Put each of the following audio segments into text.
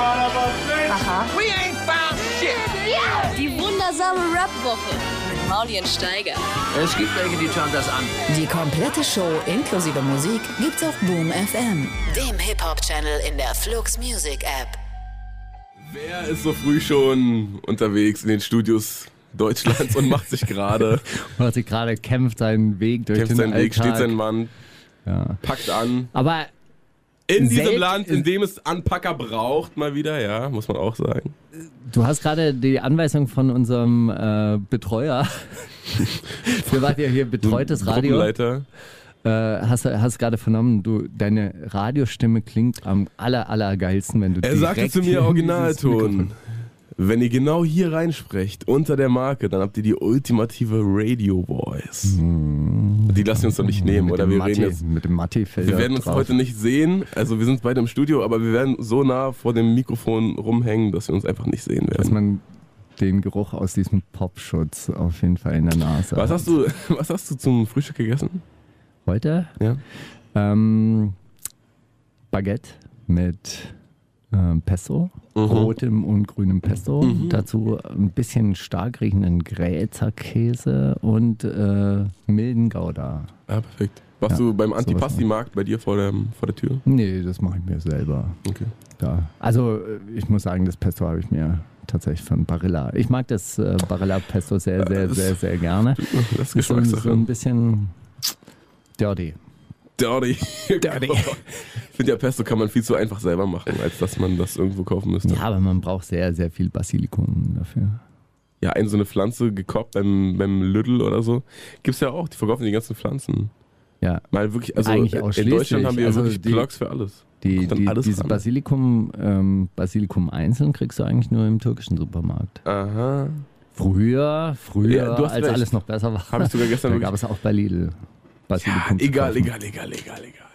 Aha. We ain't found shit. Die wundersame Rap-Woche mit Maulien Steiger. Es gibt welche, die schauen das an. Die komplette Show inklusive Musik gibt's auf Boom FM, dem Hip-Hop-Channel in der Flux Music App. Wer ist so früh schon unterwegs in den Studios Deutschlands und macht sich gerade, Macht sich gerade kämpft seinen Weg durch kämpft den seinen Weg, Alltag. steht sein Mann, Ja. packt an. Aber In diesem Selbst- Land, in dem es Anpacker braucht, mal wieder, ja, muss man auch sagen. du hast gerade die Anweisung von unserem äh, Betreuer. Wir waren ja hier betreutes Radio. Äh, hast du hast gerade vernommen, du deine Radiostimme klingt am aller aller geilsten, wenn du Er sagte zu mir Originalton. Wenn ihr genau hier reinsprecht, unter der Marke, dann habt ihr die ultimative Radio Voice. Die lassen wir uns doch nicht nehmen, mit oder? dem Wir Matti, reden jetzt. mit dem Matti Wir er werden uns drauf. heute nicht sehen. Also wir sind beide im Studio, aber wir werden so nah vor dem Mikrofon rumhängen, dass wir uns einfach nicht sehen dass werden. man den Geruch aus diesem Popschutz auf jeden Fall in der Nase Was hat. hast du, was hast du zum Frühstück gegessen? heute? Ja. Ähm, Baguette mit ähm, Pesto, Mhm. rotem und grünem Pesto. Dazu ein bisschen stark riechenden Grätzer Käse und äh, milden Gouda. Ah, perfekt. Warst Ja, du beim Antipasti-Markt bei dir vor der, vor der Tür? Nee, das mache ich mir selber. Okay. Da. Also äh, ich muss sagen, das Pesto habe ich mir tatsächlich von Barilla. Ich mag das äh, Barilla Pesto sehr, sehr, das- sehr, sehr gerne. Das ist so, so ein bisschen dirty. Dirty. Dirty. Ich finde ja Pesto kann man viel zu einfach selber machen, als dass man das irgendwo kaufen müsste. Ja, aber man braucht sehr, sehr viel Basilikum dafür. Ja, eine so eine Pflanze gekoppt beim, beim Lidl oder so. Gibt's ja auch, die verkaufen die ganzen Pflanzen. Ja, Mal wirklich, also Eigentlich in. Deutschland haben wir Also wirklich die- Blogs für alles. Die, die, alles diese ran. Basilikum, ähm, Basilikum einzeln kriegst du eigentlich nur im türkischen Supermarkt. Aha. Früher, früher, Ja, als recht. alles noch besser war. Habe ich sogar gestern da gab es auch bei Lidl Ja, Basilikum. zu egal, egal, egal, egal, egal.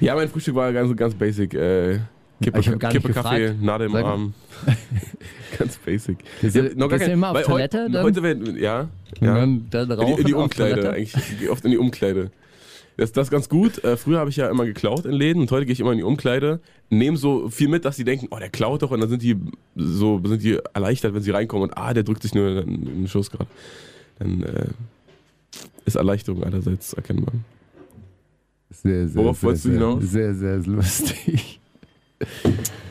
Ja, mein Frühstück war ganz, ganz basic. Äh, Kippe, Ich gar Kippe Kaffee. Nadel im. Arm. ganz basic. Gehst du- noch gar gehst kein- immer auf Toilette Heute, dann? heute werden, ja. Ja. dann, dann In die, in die Umkleide, eigentlich. Ich gehe oft in die Umkleide. Das, das ist ganz gut. Äh, früher habe ich ja immer geklaut in Läden und heute gehe ich immer in die Umkleide, nehme so viel mit, dass sie denken, oh, der klaut doch und dann sind die so sind die erleichtert, wenn sie reinkommen und ah, der drückt sich nur in den Schuss gerade. Dann äh, ist Erleichterung allerseits erkennbar. Sehr, sehr, Worauf sehr, wolltest du sehr, hinaus? Sehr, sehr lustig. Ich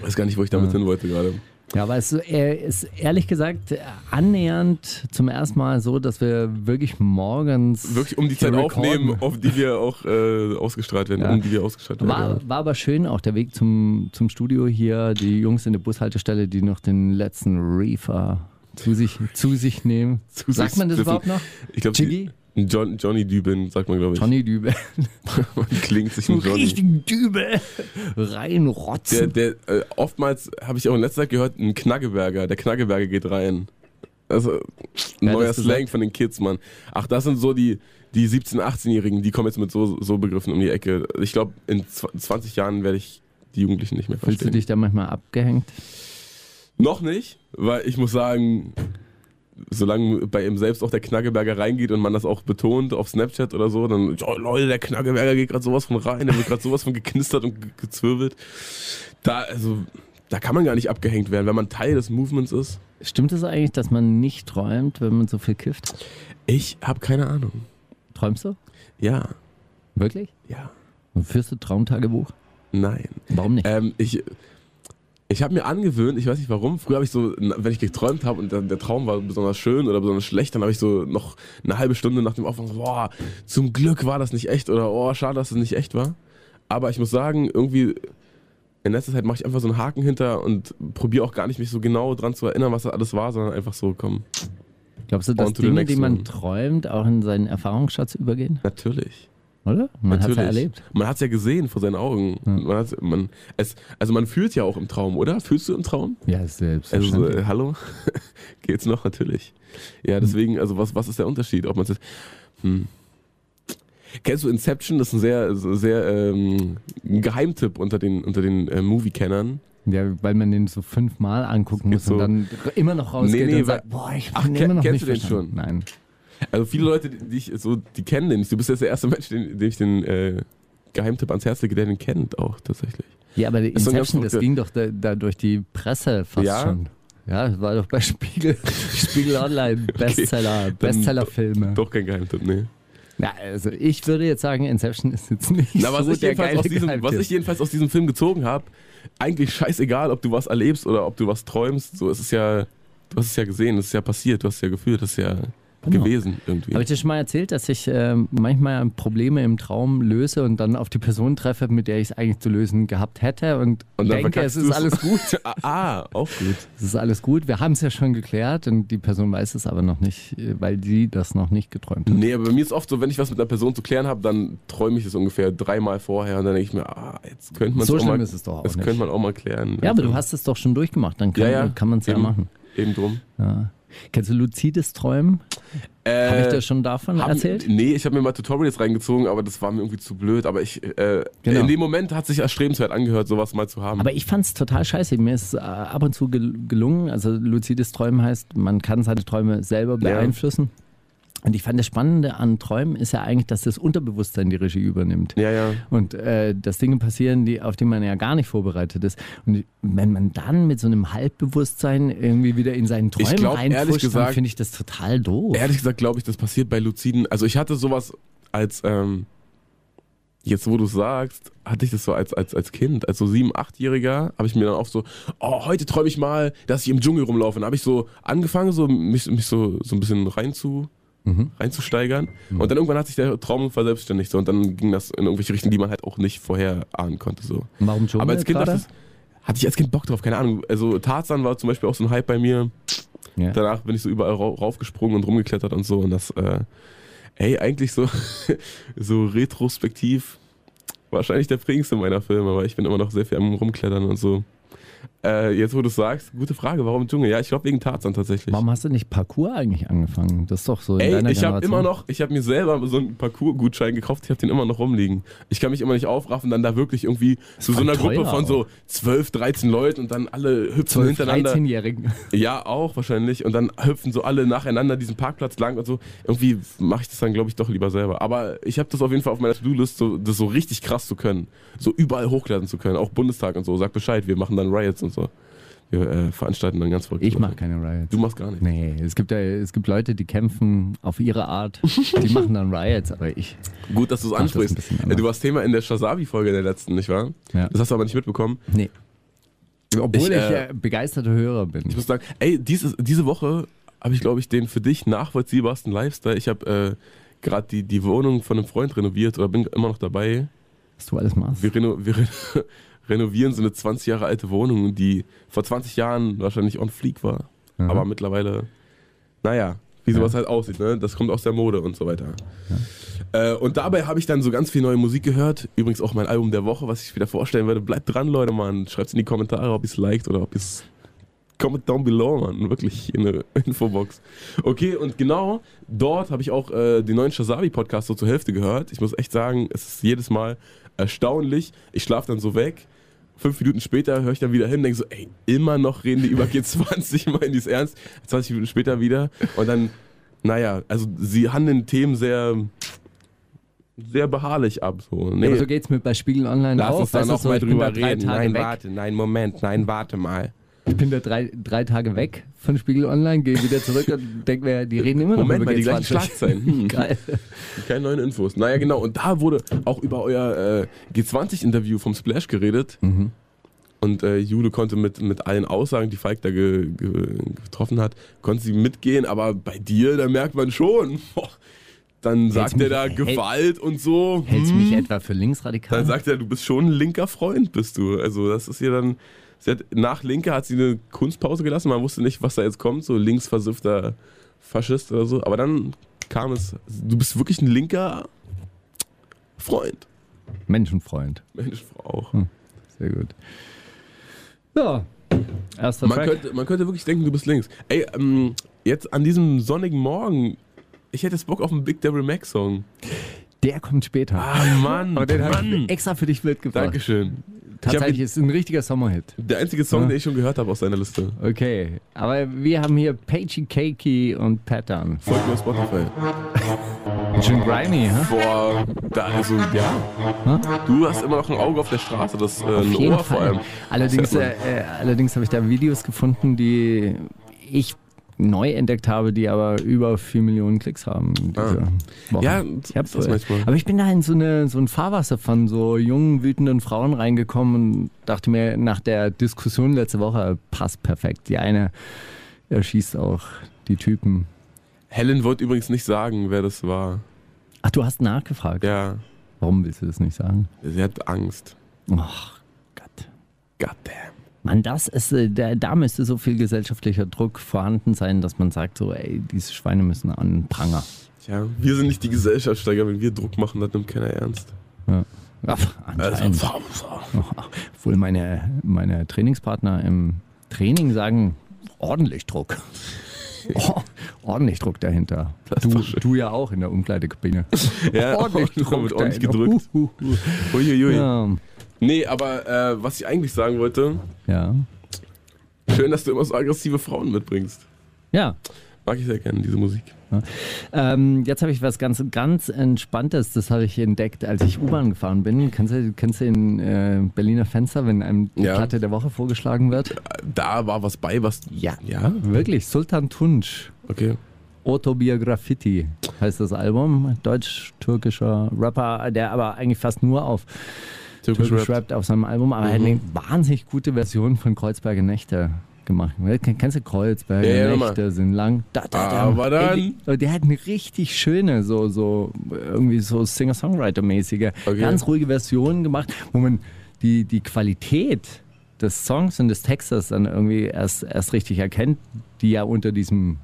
weiß gar nicht, wo ich damit Ja. hin wollte gerade. Ja, aber es äh, ist ehrlich gesagt annähernd zum ersten Mal so, dass wir wirklich morgens. Wirklich um die Zeit recorden. aufnehmen, auf die wir auch äh, ausgestrahlt werden, Ja. um die wir ausgestrahlt werden. War, war aber schön, auch der Weg zum, zum Studio hier. Die Jungs in der Bushaltestelle, die noch den letzten Reefer zu sich, zu sich nehmen. Zu sich Sagt man das überhaupt noch? Ich glaube? John, Johnny Düben, sagt man, glaube ich. Johnny Dübel. Klingt sich ein Johnny. richtigen Dübel. Der, Reinrotzen. der, äh, oftmals habe ich auch in letzter Zeit gehört, ein Knaggeberger. Der Knaggeberger geht rein. Also, hat neuer Slang von den Kids, Mann. Ach, das sind so die, die 17-, 18-Jährigen, die kommen jetzt mit so, so Begriffen um die Ecke. Ich glaube, in zw- 20 Jahren werde ich die Jugendlichen nicht mehr Fühlst du verstehen. dich da manchmal abgehängt? Noch nicht, weil ich muss sagen, solange bei ihm selbst auch der Knaggeberger reingeht und man das auch betont auf Snapchat oder so, dann, oh Leute, der Knaggeberger geht gerade sowas von rein, der wird gerade sowas von geknistert und ge- gezwirbelt. Da, also, da kann man gar nicht abgehängt werden, wenn man Teil des Movements ist. Stimmt es eigentlich, dass man nicht träumt, wenn man so viel kifft? Ich habe keine Ahnung. Träumst du? Ja, Wirklich? ja, Und führst du Traumtagebuch? nein. Warum nicht? Ähm, ich ich habe mir angewöhnt, ich weiß nicht warum, früher habe ich so, wenn ich geträumt habe und der, der Traum war besonders schön oder besonders schlecht, dann habe ich so noch eine halbe Stunde nach dem Aufwachen so, boah, zum Glück war das nicht echt oder oh, schade, dass es nicht echt war. Aber ich muss sagen, irgendwie in letzter Zeit mache ich einfach so einen Haken hinter und probiere auch gar nicht mich so genau dran zu erinnern, was das alles war, sondern einfach so, komm, Glaubst du, dass Dinge, die man träumt, auch in seinen Erfahrungsschatz übergehen? natürlich. Oder? Man hat es ja erlebt. Man hat es ja gesehen vor seinen Augen. Man hat's, man, es, also man fühlt ja auch im Traum, oder? Fühlst du im Traum? Ja, Also, selbstverständlich. äh, hallo? Geht's noch? Natürlich. Ja, deswegen, also was, was ist der Unterschied? Ob man. Hm. Kennst du Inception? Das ist ein sehr, sehr ähm, Geheimtipp unter den, unter den äh, Movie-Kennern. ja, weil man den so fünfmal angucken muss so- und dann immer noch rausgeht Nee, nee, und sagt, boah, ich Ach, bin kenn- immer noch kennst nicht du den verstanden. schon? Nein. Also viele Leute, die ich so, die kennen den nicht. Du bist jetzt der erste Mensch, den, dem ich den äh, Geheimtipp ans Herz lege, der den kennt auch tatsächlich. Ja, aber ganz Inception, das ging doch da, da durch die Presse fast Ja? schon. Ja, das war doch bei Spiegel, Spiegel Online, Bestseller, Bestsellerfilme. Doch kein Geheimtipp, nee. Ja, also ich würde jetzt sagen, Inception ist jetzt nicht Na, was, so ich der jedenfalls geile aus diesem, was ich jedenfalls aus diesem Film gezogen habe, eigentlich scheißegal, ob du was erlebst oder ob du was träumst. So, es ist ja, du hast es ja gesehen, es ist ja passiert, du hast es ja gefühlt, das ist ja Genau. gewesen irgendwie. Habe ich dir schon mal erzählt, dass ich ähm, manchmal Probleme im Traum löse und dann auf die Person treffe, mit der ich es eigentlich zu lösen gehabt hätte und, Und dann denke, es ist du's. alles gut. ah, auch gut. Es ist alles gut. Wir haben es ja schon geklärt und die Person weiß es aber noch nicht, äh, weil sie das noch nicht geträumt hat. Nee, aber bei mir ist oft so, wenn ich was mit einer Person zu klären habe, dann träume ich es ungefähr dreimal vorher und dann denke ich mir, ah, jetzt könnte man So auch schlimm mal, ist es doch auch Das nicht. könnte man auch mal klären. Ja, aber du hast es doch schon durchgemacht, dann kann, ja, ja, kann man es ja machen. Eben drum. Ja. Kennst du luzides Träumen? Äh, Habe ich dir schon davon Haben- erzählt? Nee, ich habe mir mal Tutorials reingezogen, aber das war mir irgendwie zu blöd. Aber ich, äh, Genau. in dem Moment hat sich erstrebenswert angehört, sowas mal zu haben. Aber ich fand es total scheiße. Mir ist äh, ab und zu gel gelungen. Also luzides Träumen heißt, man kann seine Träume selber Ja. Und ich fand das Spannende an Träumen ist ja eigentlich, dass das Unterbewusstsein die Regie übernimmt. ja, ja. Und äh, dass Dinge passieren, die, auf die man ja gar nicht vorbereitet ist. Und wenn man dann mit so einem Halbbewusstsein irgendwie wieder in seinen Träumen glaub, ehrlich reinpusht, dann gesagt- finde ich das total doof. Ehrlich gesagt glaube ich, das passiert bei Luziden. Also ich hatte sowas als, ähm, jetzt wo du sagst, hatte ich das so als, als, als Kind, als so sieben, achtjähriger, habe ich mir dann auch so, oh, heute träume ich mal, dass ich im Dschungel rumlaufe. Und habe ich so angefangen, so mich, mich so, so ein bisschen rein zu, reinzusteigern. Und dann irgendwann hat sich der Traum verselbstständigt so, und dann ging das in irgendwelche Richtungen, die man halt auch nicht vorher ahnen konnte. So. Warum Dschungel Aber als Kind ich, hatte ich als Kind Bock drauf, keine Ahnung. Also Tarzan war zum Beispiel auch so ein Hype bei mir. Ja. Danach bin ich so überall rau- raufgesprungen und rumgeklettert und so. Und das, äh, ey, eigentlich so, so retrospektiv wahrscheinlich der prägendste meiner Filme, weil ich bin immer noch sehr viel am Rumklettern und so. Äh, jetzt, wo du sagst, gute Frage, warum Dschungel? Ja, ich glaube wegen Tarzan tatsächlich. Warum hast du nicht Parkour eigentlich angefangen? Das ist doch so in Ey, ich habe immer noch, ich habe mir selber so einen Parcours-Gutschein gekauft, ich habe den immer noch rumliegen. Ich kann mich immer nicht aufraffen, dann da wirklich irgendwie zu so einer Gruppe von so 12, 13 Leuten und dann alle hüpfen hintereinander. 13-Jährigen. Ja, auch wahrscheinlich. Und dann hüpfen so alle nacheinander diesen Parkplatz lang und so. Irgendwie mache ich das dann, glaube ich, doch lieber selber. Aber ich habe das auf jeden Fall auf meiner To-Do-List, so, das so richtig krass zu können. So überall hochladen zu können. Auch Bundestag und so. Sag Bescheid, wir machen dann Riots und so. Wir äh, veranstalten dann ganz verrückt. Ich mache keine Riots. Du machst gar nicht. Nee, es gibt, ja, es gibt Leute, die kämpfen auf ihre Art. Die machen dann Riots, aber ich. Gut, dass du es ansprichst. Du warst Thema in der Shazabi-Folge der letzten, nicht wahr? Ja. Das hast du aber nicht mitbekommen. Nee. Obwohl Ich, ich, äh, äh, begeisterter Hörer bin. Ich muss sagen, ey, dieses, diese Woche habe ich, glaube ich, den für dich nachvollziehbarsten Lifestyle. Ich habe äh, gerade die, die Wohnung von einem Freund renoviert oder bin immer noch dabei. was du alles machst. Wir, reno wir renovieren so eine 20 Jahre alte Wohnung, die vor 20 Jahren wahrscheinlich on fleek war. Mhm. Aber mittlerweile, naja, wie Ja. sowas halt aussieht, ne? Das kommt aus der Mode und so weiter. Äh, und dabei habe ich dann so ganz viel neue Musik gehört. Übrigens auch mein Album der Woche, was ich wieder vorstellen werde. Bleibt dran, Leute, Mann. Schreibt in die Kommentare, ob ihr es liked oder ob ihr es. Comment down below, Mann. Wirklich in der Infobox. Okay, und genau dort habe ich auch äh, den neuen Shazabi-Podcast so zur Hälfte gehört. Ich muss echt sagen, es ist jedes Mal erstaunlich. Ich schlafe dann so weg. Fünf Minuten später höre ich dann wieder hin, denke so, ey, immer noch reden die über G20, meinen die es ernst. 20 Minuten später wieder. Und dann, naja, also sie handeln Themen sehr, sehr beharrlich ab. So. Nee, aber so geht's mir bei Spiegel Online lass auch. uns da noch mal drüber reden. Nein, weg. warte, nein, Moment, nein, warte mal. Ich bin da drei, drei Tage weg von Spiegel Online, gehe wieder zurück und denke mir, die reden immer noch Moment über mal, die gleichen G20. Schlagzeilen. Hm. Geil. Keine neuen Infos. Naja, genau. Und da wurde auch über euer äh, G20-Interview vom Splash geredet. Mhm. Und äh, Jule konnte mit, mit allen Aussagen, die Falk da ge, ge, getroffen hat, konnte sie mitgehen. Aber bei dir, da merkt man schon, boah, dann sagt er mich- da hält- Gewalt und so. Hältst du hm. mich etwa für linksradikal? Dann sagt er, du bist schon ein linker Freund, bist du. Also das ist hier dann... Hat, nach Linke hat sie eine Kunstpause gelassen. Man wusste nicht, was da jetzt kommt. So linksversiffter Faschist oder so. Aber dann kam es... Du bist wirklich ein linker Freund. Menschenfreund. Mensch, auch. Sehr gut. Ja. Erster Man Track. könnte, man könnte wirklich denken, du bist links. Ey, ähm, jetzt an diesem sonnigen Morgen, ich hätte jetzt Bock auf einen Big Devil Mac Song. Der kommt später. Ah, Mann, Aber den habe ich extra für dich mitgebracht. Dankeschön. Tatsächlich ist ein richtiger Sommerhit. der einzige Song, Ja. den ich schon gehört habe aus deiner Liste. Okay, aber wir haben hier Pagey Cakey und Pattern. Folgt mir auf Spotify. Schön grimy, hä? Boah, da also, ja. Du hast immer noch ein Auge auf der Straße, das äh, Auf Ohr vor allem. Allerdings, äh, äh, allerdings habe ich da Videos gefunden, die ich neu entdeckt habe, die aber über 4 Millionen Klicks haben. Woche. Ja, ich hab, das äh, manchmal. aber ich bin da in so, eine, so ein Fahrwasser von so jungen, wütenden Frauen reingekommen und dachte mir nach der Diskussion letzte Woche, passt perfekt. Die eine erschießt auch die Typen. Helen wollte übrigens nicht sagen, wer das war. Ach, du hast nachgefragt. Ja, Warum willst du das nicht sagen? sie hat Angst. Ach Gott. Goddamn. Mann, das ist, äh, da, da müsste so viel gesellschaftlicher Druck vorhanden sein, dass man sagt so, ey, diese Schweine müssen an Pranger. Tja, wir sind nicht die Gesellschaftssteiger, wenn wir Druck machen, das nimmt keiner ernst. Ja. Ach, anscheinend. Also, Obwohl meine, meine Trainingspartner im Training sagen, ordentlich Druck. Oh, ordentlich Druck dahinter. Du, du ja auch in der Umkleidekabine. Ja, ordentlich Druck wird ordentlich dahinter. gedrückt. Hu, hu, hu. Uiuiui. Ja. Nee, aber äh, was ich eigentlich sagen wollte, ja. schön, dass du immer so aggressive Frauen mitbringst. Ja. Mag ich sehr gerne, diese Musik. Ähm, jetzt habe ich was ganz, ganz Entspanntes, das habe ich entdeckt, als ich U-Bahn gefahren bin. Kennst du, kennst du den äh, Berliner Fenster, wenn einem die Ja. Platte der Woche vorgeschlagen wird? Da war was bei, was. Ja. Ja? Wirklich, Sultan Tunç. Okay. Autobiograffiti heißt das Album. Deutsch-türkischer Rapper, der aber eigentlich fast nur auf Türkisch Türkisch Rap. rappt auf seinem Album, aber er hat eine wahnsinnig gute Version von Kreuzberger Nächte gemacht. Ken- Kennst du Kreuzberger Ja, ja, Nächte sind lang? Da, da, da. Aber dann- Ey, der hat eine richtig schöne, so, so irgendwie so Singer-Songwriter-mäßige, Okay. ganz ruhige Version gemacht, wo man die, die Qualität des Songs und des Textes dann irgendwie erst, erst richtig erkennt, die ja unter diesem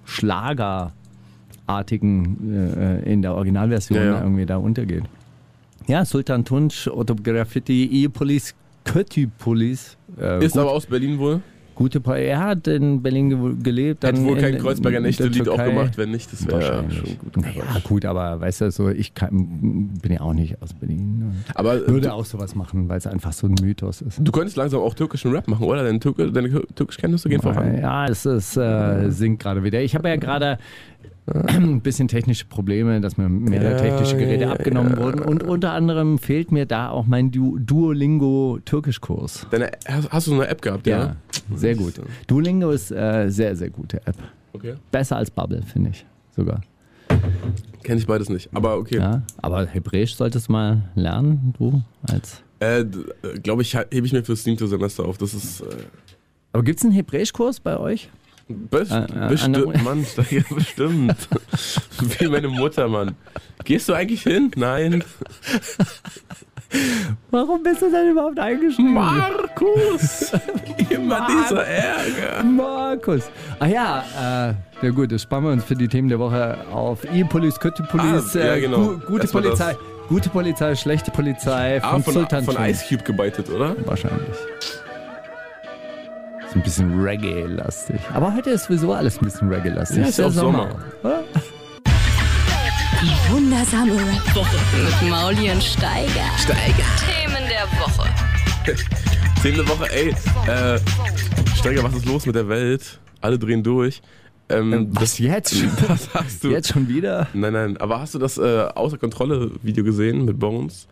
Schlagerartigen äh, in der Originalversion Ja, ja. irgendwie da untergeht. Ja, Sultan Tunç, Autograffiti, E-Police, Kötü-Police. Äh, Ist gut, aber aus Berlin wohl. gute Pa- Er hat in Berlin ge gelebt. Dann wohl kein in- Kreuzberger Nächte-Lied auch gemacht, wenn nicht. Das wäre Wahrscheinlich. schon gut. Naja, gut, aber weißt du, so, ich kann, bin ja auch nicht aus Berlin. Und Aber äh, würde du, auch sowas machen, weil es einfach so ein Mythos ist. du könntest langsam auch türkischen Rap machen, oder? Deine, Türke, deine Türkischkenntnisse gehen voran. Ja, es ist, äh, sinkt gerade wieder. Ich habe ja gerade ein bisschen technische Probleme, dass mir mehrere Ja, technische Geräte ja, abgenommen ja. wurden. Und unter anderem fehlt mir da auch mein du Duolingo-Türkischkurs. Deine, hast, hast du so eine App gehabt, ja? Sehr gut. Duolingo ist äh, sehr, sehr gute App. Okay. Besser als Bubble, finde ich sogar. Kenne ich beides nicht. Aber okay. Aber Hebräisch solltest du mal lernen, du als. Äh, Glaube ich, hebe ich mir fürs siebte Semester auf. Das ist. Äh, Aber gibt es einen Hebräischkurs bei euch? Best, Äh, äh, bestimmt, Mann, Steiger, bestimmt. Wie meine Mutter, Mann. Gehst du eigentlich hin? Nein. Warum bist du denn überhaupt eingeschrieben? Markus! Immer dieser Ärger. Markus. Ah ja, äh, ja gut, das sparen wir uns für die Themen der Woche auf. E-Police, Kötü-Police, Ah, ja, äh, genau. gu gute Erstmal Polizei. das. Gute Polizei, schlechte Polizei von, Ah, von, Sultan von. Ice Cube gebeitet, oder? Wahrscheinlich. Ist ein bisschen Reggae-lastig. Aber heute ist sowieso alles ein bisschen Reggae-lastig. Ja, ist der auch Sommer. oder? Die wundersame Rap-Woche mit Mauli und Steiger. Steiger. Themen der Woche. Zehnte Woche, ey. Äh, Steiger, was ist los mit der Welt? Alle drehen durch. Ähm, Was jetzt? das hast du. Jetzt schon wieder? Nein, nein, aber hast du das äh, Außer Kontrolle Video gesehen mit Bones?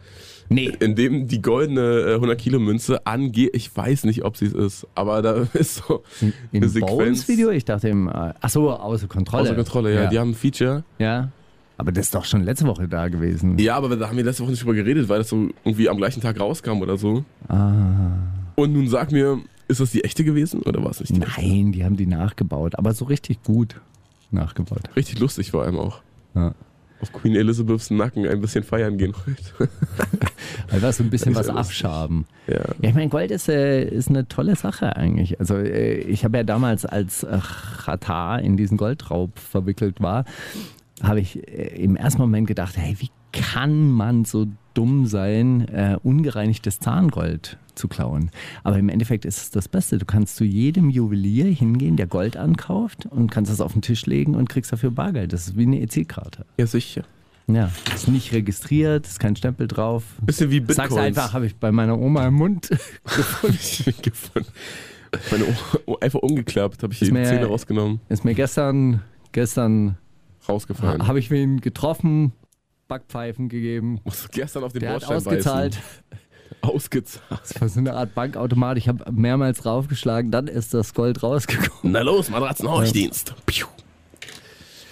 Nee. In dem die goldene äh, 100 Kilo Münze angeht, ich weiß nicht, ob sie es ist, aber da ist so Im eine Sequenz. Bones-Video? Ich dachte im. Äh, achso, außer Kontrolle. Außer Kontrolle, ja. Die haben ein Feature. ja. Aber das ist doch schon letzte Woche da gewesen. Ja, aber da haben wir letzte Woche nicht drüber geredet, weil das so irgendwie am gleichen Tag rauskam oder so. Ah. Und nun sag mir, ist das die echte gewesen oder war es nicht die echte? Nein, die haben die nachgebaut. Aber so richtig gut nachgebaut. Richtig lustig vor allem auch. Ja. Auf Queen Elizabeths Nacken ein bisschen feiern gehen heute. Einfach so ein bisschen was abschaben. ja. Ja, ich meine, Gold ist, äh, ist eine tolle Sache eigentlich. Also äh, ich habe ja damals, als äh, Qatar in diesen Goldraub verwickelt war, habe ich äh, im ersten Moment gedacht, hey, wie kann man so dumm sein, äh, ungereinigtes Zahngold zu klauen? Aber im Endeffekt ist es das Beste. Du kannst zu jedem Juwelier hingehen, der Gold ankauft und kannst es auf den Tisch legen und kriegst dafür Bargeld. Das ist wie eine EC-Karte. ja, sicher. Ja, ist nicht registriert, ist kein Stempel drauf. Bisschen wie Bitcoins. Sag's einfach, habe ich bei meiner Oma im Mund gefunden. Meine Ohr einfach umgeklappt, habe ich Ist die mir- Zähne rausgenommen, Ist mir gestern, gestern rausgefallen. habe ich wen getroffen Backpfeifen gegeben. Musst gestern auf den Der hat Bordstein ausgezahlt. beißen. Ausgezahlt. Das war so eine Art Bankautomat. Ich habe mehrmals draufgeschlagen, dann ist das Gold rausgekommen. Na los, Matratzenhorchdienst. Piu.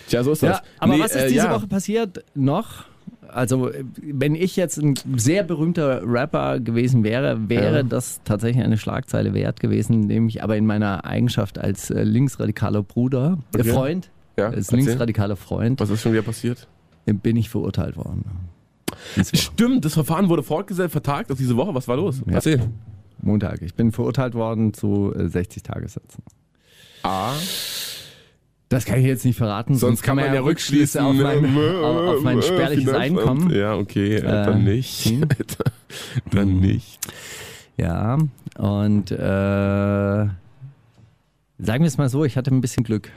Tja, so ist das. Ja, aber Nee, was ist äh, diese ja. Woche passiert noch? Also, äh, wenn ich jetzt ein sehr berühmter Rapper gewesen wäre, wäre Ja. das tatsächlich eine Schlagzeile wert gewesen, nämlich aber in meiner Eigenschaft als äh, linksradikaler Bruder, äh, Okay. Freund, Ja, als erzähl. linksradikaler Freund, Was ist schon wieder passiert? Bin ich verurteilt worden. Stimmt, das Verfahren wurde fortgesetzt, vertagt auf diese Woche. Was war los? Ja. Erzähl. Montag. Ich bin verurteilt worden zu äh, 60 Tagessätzen. A. Das kann ich jetzt nicht verraten, Sonst kann man ja rückschließen auf mein, äh, auf, mein äh, spärliches. Einkommen. Ja, okay, äh, Äh, dann nicht. ziehen. Alter, dann nicht. Ja, und äh, sagen wir es mal so, ich hatte ein bisschen Glück,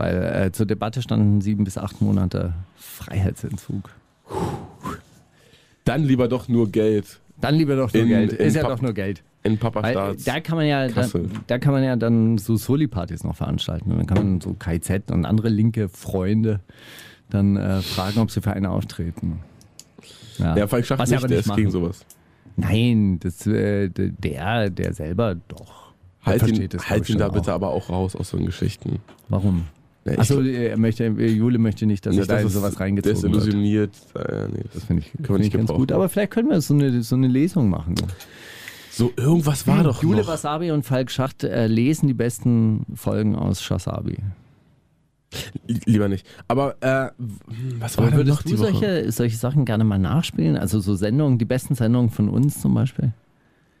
weil äh, zur Debatte standen sieben bis acht Monate Freiheitsentzug. Dann lieber doch nur Geld Dann lieber doch nur In- Geld. in Ist ja Pap- doch nur Geld. in Papa Weil, Staats. da kann man ja, da, da kann man ja dann so Soli-Partys noch veranstalten. Und dann kann man so KZ und andere linke Freunde dann äh, fragen, ob sie für einen auftreten. ja, Falk Schacht nicht, der ist gegen sowas. Nein, das, äh, der, der selber doch. Halt ihn, versteht das, halt ihn da schon bitte auch. aber auch raus aus so Geschichten. Warum? Ja, Achso, er möchte, Jule möchte nicht, dass er da in es sowas reingezogen wird. desillusioniert. Äh, nee, das Das finde ich, find nicht ich ganz gut. Aber vielleicht können wir so eine, so eine Lesung machen. So, irgendwas war doch Jule noch. Wasabi und Falk Schacht äh, lesen die besten Folgen aus Shasabi. Lieber nicht. Aber äh, was war Aber denn noch die Woche? solche, solche Sachen gerne mal nachspielen? Also so Sendungen, die besten Sendungen von uns zum Beispiel?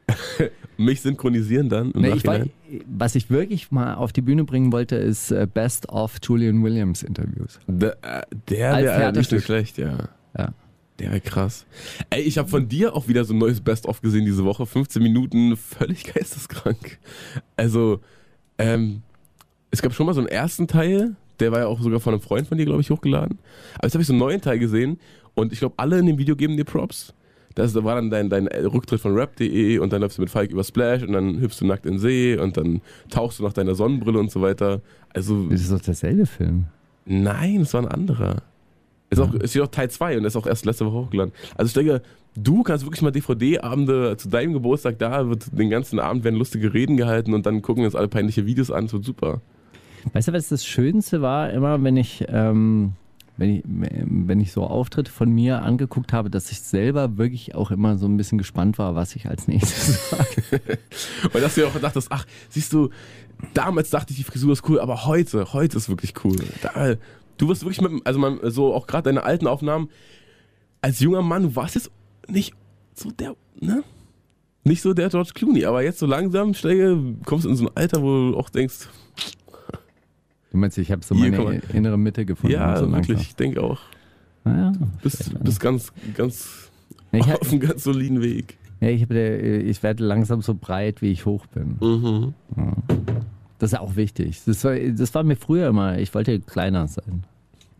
Mich synchronisieren dann im Nee, ich weiß, was ich wirklich mal auf die Bühne bringen wollte, ist äh, Best of Julian Williams Interviews. Der, äh, der Als wäre nicht so schlecht, ja. Ja. Der wäre krass. Ey, ich habe von dir auch wieder so ein neues Best-of gesehen diese Woche. 15 Minuten, völlig geisteskrank. Also, ähm, es gab schon mal so einen ersten Teil, der war ja auch sogar von einem Freund von dir, glaube ich, hochgeladen. Aber jetzt habe ich so einen neuen Teil gesehen und ich glaube, alle in dem Video geben dir Props. Das war dann dein, dein Rücktritt von rap.de und dann läufst du mit Falk über Splash und dann hüpfst du nackt in den See und dann tauchst du nach deiner Sonnenbrille und so weiter. Also, Das ist doch derselbe Film. Nein, es war ein anderer. Es ist, auch, es ist auch Teil 2 und ist auch erst letzte Woche hochgeladen. Also ich denke, du kannst wirklich mal DVD-Abende zu deinem Geburtstag, da wird den ganzen Abend werden lustige Reden gehalten und dann gucken wir uns alle peinliche Videos an, es wird super. Weißt du, was das Schönste war, immer wenn ich, ähm, wenn ich, wenn ich so Auftritte von mir angeguckt habe, dass ich selber wirklich auch immer so ein bisschen gespannt war, was ich als nächstes sage. Weil dass du auch dachtest, ach, siehst du, damals dachte ich, die Frisur ist cool, aber heute, heute ist wirklich cool. Da, du wirst wirklich mit, also man, so auch gerade deine alten Aufnahmen, als junger Mann, du warst jetzt nicht so der, ne? Nicht so der George Clooney, aber jetzt so langsam, Stege, kommst du in so ein Alter, wo du auch denkst, Du meinst, ich habe so meine man- innere Mitte gefunden. ja, so wirklich, ich denke auch, Naja. bist, bist ganz, ganz Ich, hab- auf einem ganz soliden Weg. ja, ich, hab, der- ich werde langsam so breit, wie ich hoch bin. Mhm. Das ist auch wichtig. Das war, das war mir früher immer, ich wollte kleiner sein.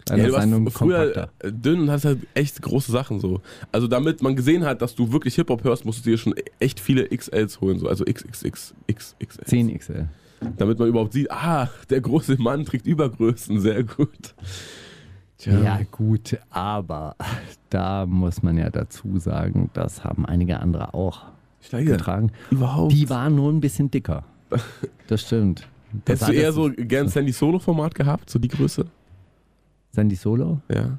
Ja, du warst früher äh, dünn und hast halt echt große Sachen so. Also damit man gesehen hat, dass du wirklich Hip-Hop hörst, musst du dir schon echt viele XLs holen, so. also XXX, XXL. 10 XL. Damit man überhaupt sieht, ah, der große Mann trägt Übergrößen, sehr gut. Tja. Ja, gut, aber da muss man ja dazu sagen, das haben einige andere auch Steiger, getragen. überhaupt. Die waren nur ein bisschen dicker. Das stimmt. Das Hättest du eher so gern Sandy Solo-Format gehabt, so die Größe? Sandy Solo? Ja.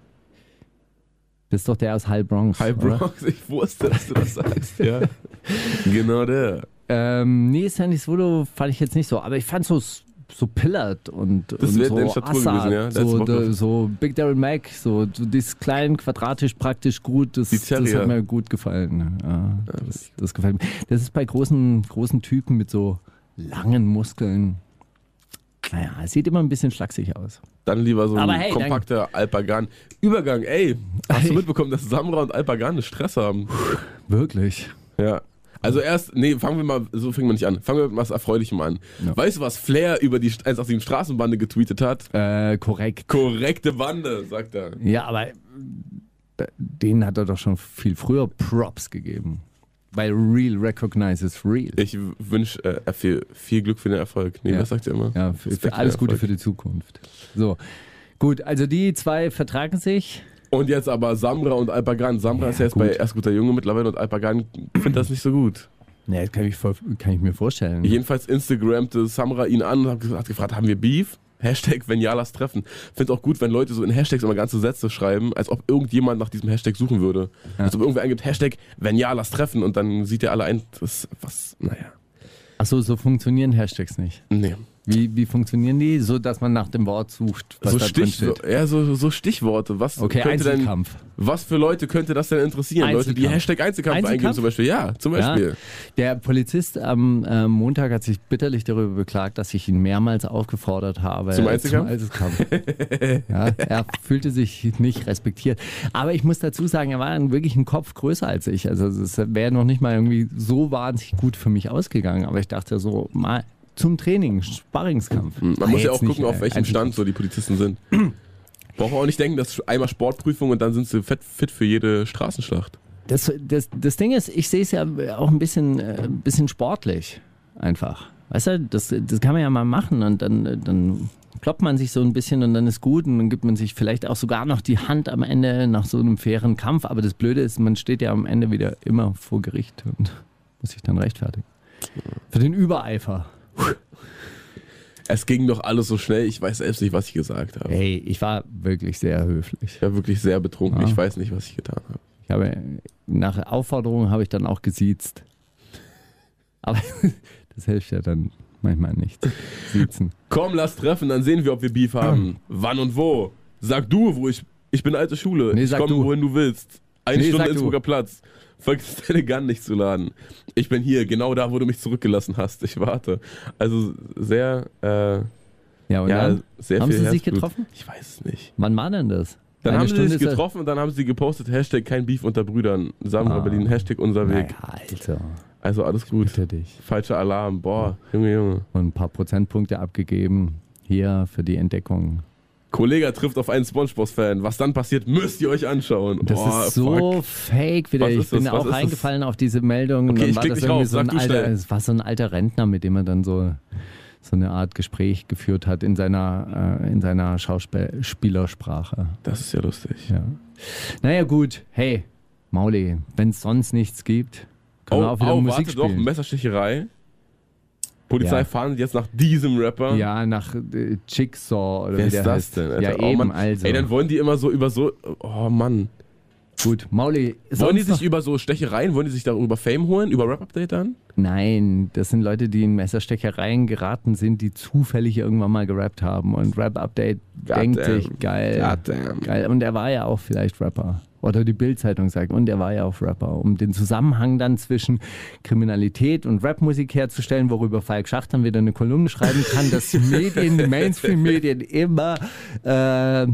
Das ist doch der aus High Bronx. Hi oder? Bronx, ich wusste, dass du das sagst, ja. genau der. Ähm, nee, Sandy Solo fand ich jetzt nicht so, aber ich fand so, so Pillard und, Das und so Statur Assad, gewesen, ja? So, de, so Big Daryl Mac, so, so dieses klein, quadratisch, praktisch gut, das, das hat mir gut gefallen. Ja, das, das gefällt mir. Das ist bei großen, großen Typen mit so langen Muskeln. Naja, es sieht immer ein bisschen schlaksig aus. Dann lieber so ein hey, kompakter Alpagan. Übergang, ey. Hast du mitbekommen, dass Samra und Alpagan Stress haben? Wirklich. Ja. Also erst, nee, fangen wir mal, so fängt man nicht an. Fangen wir mit was Erfreulichem an. Ja. Weißt du, was Flair über die 187 Straßenbande getweetet hat? Äh, korrekt. Korrekte Bande, sagt er. Ja, aber äh, denen hat er doch schon viel früher Props gegeben. Weil real recognizes real. Ich wünsche äh, viel, viel Glück für den Erfolg. Nee, Ja. was sagt ihr immer? Ja, für, für alles Gute für die Zukunft. So. Gut, also die zwei vertragen sich. Und jetzt aber Samra und Alpagan. Samra Ja, ist ja jetzt gut. bei Erst guter Junge mittlerweile und Alpagan findet das nicht so gut. Nee, das kann ich, vor- kann ich mir vorstellen. Jedenfalls Instagramte Samra ihn an und hat ge- hat gefragt, haben wir Beef? Hashtag, wenn ja, lass treffen. Finde auch gut, wenn Leute so in Hashtags immer ganze Sätze schreiben, als ob irgendjemand nach diesem Hashtag suchen würde. Als ob irgendwer eingibt, Hashtag, wenn ja, lass treffen und dann sieht er alle ein, das, was, naja. Achso, so funktionieren Hashtags nicht. Nee. Wie, wie funktionieren die? So, dass man nach dem Wort sucht, was So, da drin Stich, steht. so, ja, so, so Stichworte. Was Okay, könnte denn, Einzelkampf. was für Leute könnte das denn interessieren? Leute, die Einzelkampf. Hashtag Einzelkampf, eingeben Einzelkampf? zum Beispiel. Ja, zum Ja. Beispiel. Der Polizist am äh, Montag hat sich bitterlich darüber beklagt, dass ich ihn mehrmals aufgefordert habe Zum Einzelkampf? Einzelkampf. ja, er fühlte sich nicht respektiert. Aber ich muss dazu sagen, er war wirklich ein Kopf größer als ich. Also es wäre noch nicht mal irgendwie so wahnsinnig gut für mich ausgegangen. Aber ich dachte so, mal zum Training, Sparringskampf. Man muss ja auch gucken, nicht, auf äh, welchem. Stand so die Polizisten sind. Braucht man auch nicht denken, dass einmal Sportprüfung und dann sind sie fit, für jede Straßenschlacht. Das, das, das Ding ist, ich sehe es ja auch ein bisschen, äh, bisschen sportlich einfach. Weißt du, das, das kann man ja mal machen und dann, äh, dann kloppt man sich so ein bisschen und dann ist gut und dann gibt man sich vielleicht auch sogar noch die Hand am Ende nach so einem fairen Kampf. Aber das Blöde ist, man steht ja am Ende wieder immer vor Gericht und muss sich dann rechtfertigen. Für den Übereifer. Es ging doch alles so schnell, ich weiß selbst nicht, was ich gesagt habe. Hey, ich war wirklich sehr höflich. Ich war wirklich sehr betrunken, Ja. ich weiß nicht, was ich getan habe. Ich habe, nach Aufforderung habe ich dann auch gesiezt. Aber das hilft ja dann manchmal nicht. Siezen. Komm, lass treffen, dann sehen wir, ob wir Beef haben. Wann und wo? Sag du, wo ich. Ich bin alte Schule. Nee, ich komme, du. wohin du willst. Eine Nee, Stunde sag du. Innsbrucker Platz. Vergiss deine Gun nicht zu laden. Ich bin hier, genau da, wo du mich zurückgelassen hast. Ich warte. Also sehr, äh, Ja, und ja, dann? sehr Haben viel sie sich getroffen? Ich weiß es nicht. Wann war denn das? Dann Eine haben sie Stunde sich ist er- getroffen und dann haben sie gepostet, Hashtag kein Beef unter Brüdern. Samra Ah. Berlin, Hashtag unser Weg. Naja, Alter. Also alles gut. Falscher Alarm. Boah, Junge, Junge. Und ein paar Prozentpunkte abgegeben. Hier für die Entdeckung. Kollege trifft auf einen Spongebob-Fan. Was dann passiert, müsst ihr euch anschauen. Das Boah, ist so fuck. fake wieder. Ich bin das? Auch das? reingefallen auf diese Meldung. Okay, dann ich war das nicht irgendwie raus. so ein Sag alter, es war so ein alter Rentner, mit dem er dann so, so eine Art Gespräch geführt hat in seiner, äh, in seiner Schauspielersprache. Das ist ja lustig. Ja. Naja, gut. Hey, Mauli, wenn es sonst nichts gibt, können Oh, wir auch wieder oh Musik warte doch, spielen. Polizei Ja. fahren jetzt nach diesem Rapper. Ja, nach äh, Jigsaw oder Wer wie ist der das heißt. denn? Alter? Ja, oh, eben, Mann. also. Ey, dann wollen die immer so über so. Oh Mann. Gut, Mauli, Wollen die sich über so Stechereien, wollen die sich darüber Fame holen? Über Rap-Update dann? Nein, das sind Leute, die in Messerstechereien geraten sind, die zufällig irgendwann mal gerappt haben. Und Rap Update denkt Goddamn. sich, geil. Geil. Und er war ja auch vielleicht Rapper. Oder die Bild-Zeitung sagt, und er war ja auch Rapper. Um den Zusammenhang dann zwischen Kriminalität und Rapmusik herzustellen, worüber Falk Schacht dann wieder eine Kolumne schreiben kann, dass Medien, die Mainstream-Medien immer, äh, äh,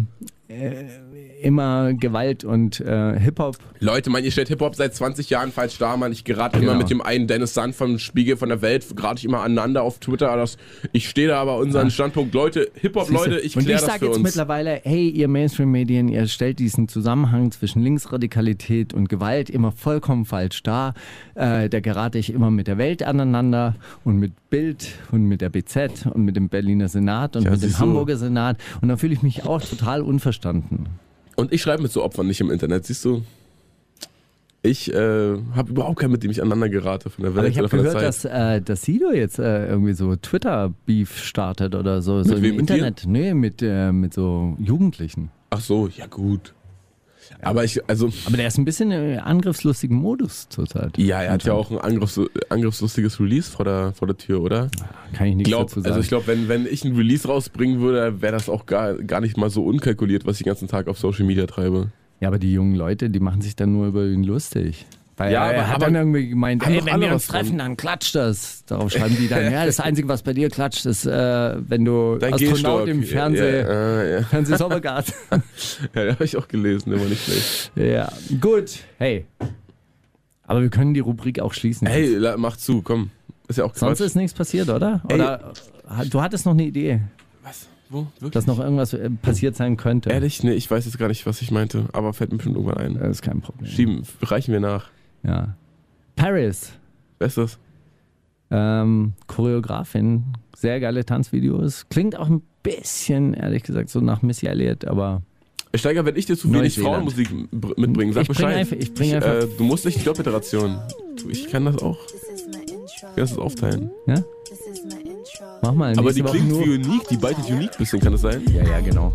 immer Gewalt und äh, Hip-Hop Leute, man, ihr stellt Hip-Hop seit 20 Jahren falsch dar, Mann. Ich gerate Genau. immer mit dem einen Dennis Sand vom Spiegel von der Welt, gerate ich immer aneinander auf Twitter. Das, ich stehe da aber unseren Standpunkt. Leute, Hip-Hop, Leute, ich und kläre ich das sage für jetzt uns. mittlerweile, hey, ihr Mainstream-Medien, ihr stellt diesen Zusammenhang zwischen Linksradikalität und Gewalt immer vollkommen falsch dar. Äh, da gerate ich immer mit der Welt aneinander und mit Bild und mit der BZ und mit dem Berliner Senat und Ja, mit dem. Hamburger Senat. Und da fühle ich mich auch total unverstanden. Und ich schreibe mit so Opfern nicht im Internet, siehst du? Ich äh, habe überhaupt keinen, mit dem ich aneinander gerate von der Welt Aber ich habe gehört, dass, äh, dass Sido jetzt äh, irgendwie so Twitter-Beef startet oder so, so Mit im wem, mit dir? Internet. Nee, mit, äh, mit so Jugendlichen. Ach so, ja gut. Aber ich, also, Aber der ist ein bisschen im angriffslustigen Modus zurzeit. ja, er hat ja auch ein Angriffs, angriffslustiges Release vor der, vor der Tür, oder? Kann ich nichts Glaub, dazu sagen. also ich glaube, wenn, wenn ich ein Release rausbringen würde, wäre das auch gar, gar nicht mal so unkalkuliert, was ich den ganzen Tag auf Social Media treibe. Ja, aber die jungen Leute, die machen sich dann nur über ihn lustig. Weil Ja, er aber- hat dann irgendwie gemeint, ey, wenn wir uns treffen, dann klatscht das. Darauf schreiben die dann, ja, das Einzige, was bei dir klatscht, ist, äh, wenn du Dein Astronaut Gehstock. im Fernseh, Ja, ja, ja. Fernsehsommergarten. ja den habe ich auch gelesen, war nicht schlecht. ja, gut. Hey. Aber wir können die Rubrik auch schließen. Hey, mach zu, komm. Ist ja auch Quatsch. Sonst ist nichts passiert, oder? Ey. Oder äh, du hattest noch eine Idee, Was? Wo? Wirklich? dass noch irgendwas äh, passiert sein könnte. Ehrlich? Nee, ich weiß jetzt gar nicht, was ich meinte, aber fällt mir bestimmt irgendwann ein. Das ist kein Problem. Schieben, reichen wir nach. Ja. Paris. Wer ist das? ähm, Choreografin, sehr geile Tanzvideos. Klingt auch ein bisschen, ehrlich gesagt, so nach Missy Elliott, aber Steiger, wenn ich dir zu wenig. Frauenmusik br- mitbringe, sag Ich bring Bescheid. einfach- ich bring einfach- äh, du musst nicht die Doppeliteration. Du, Ich kann das auch. Ich kann das aufteilen. Ja? Mach mal. Aber die Woche klingt nur. unique, die beitet unique bisschen, kann das sein? Ja, ja, genau.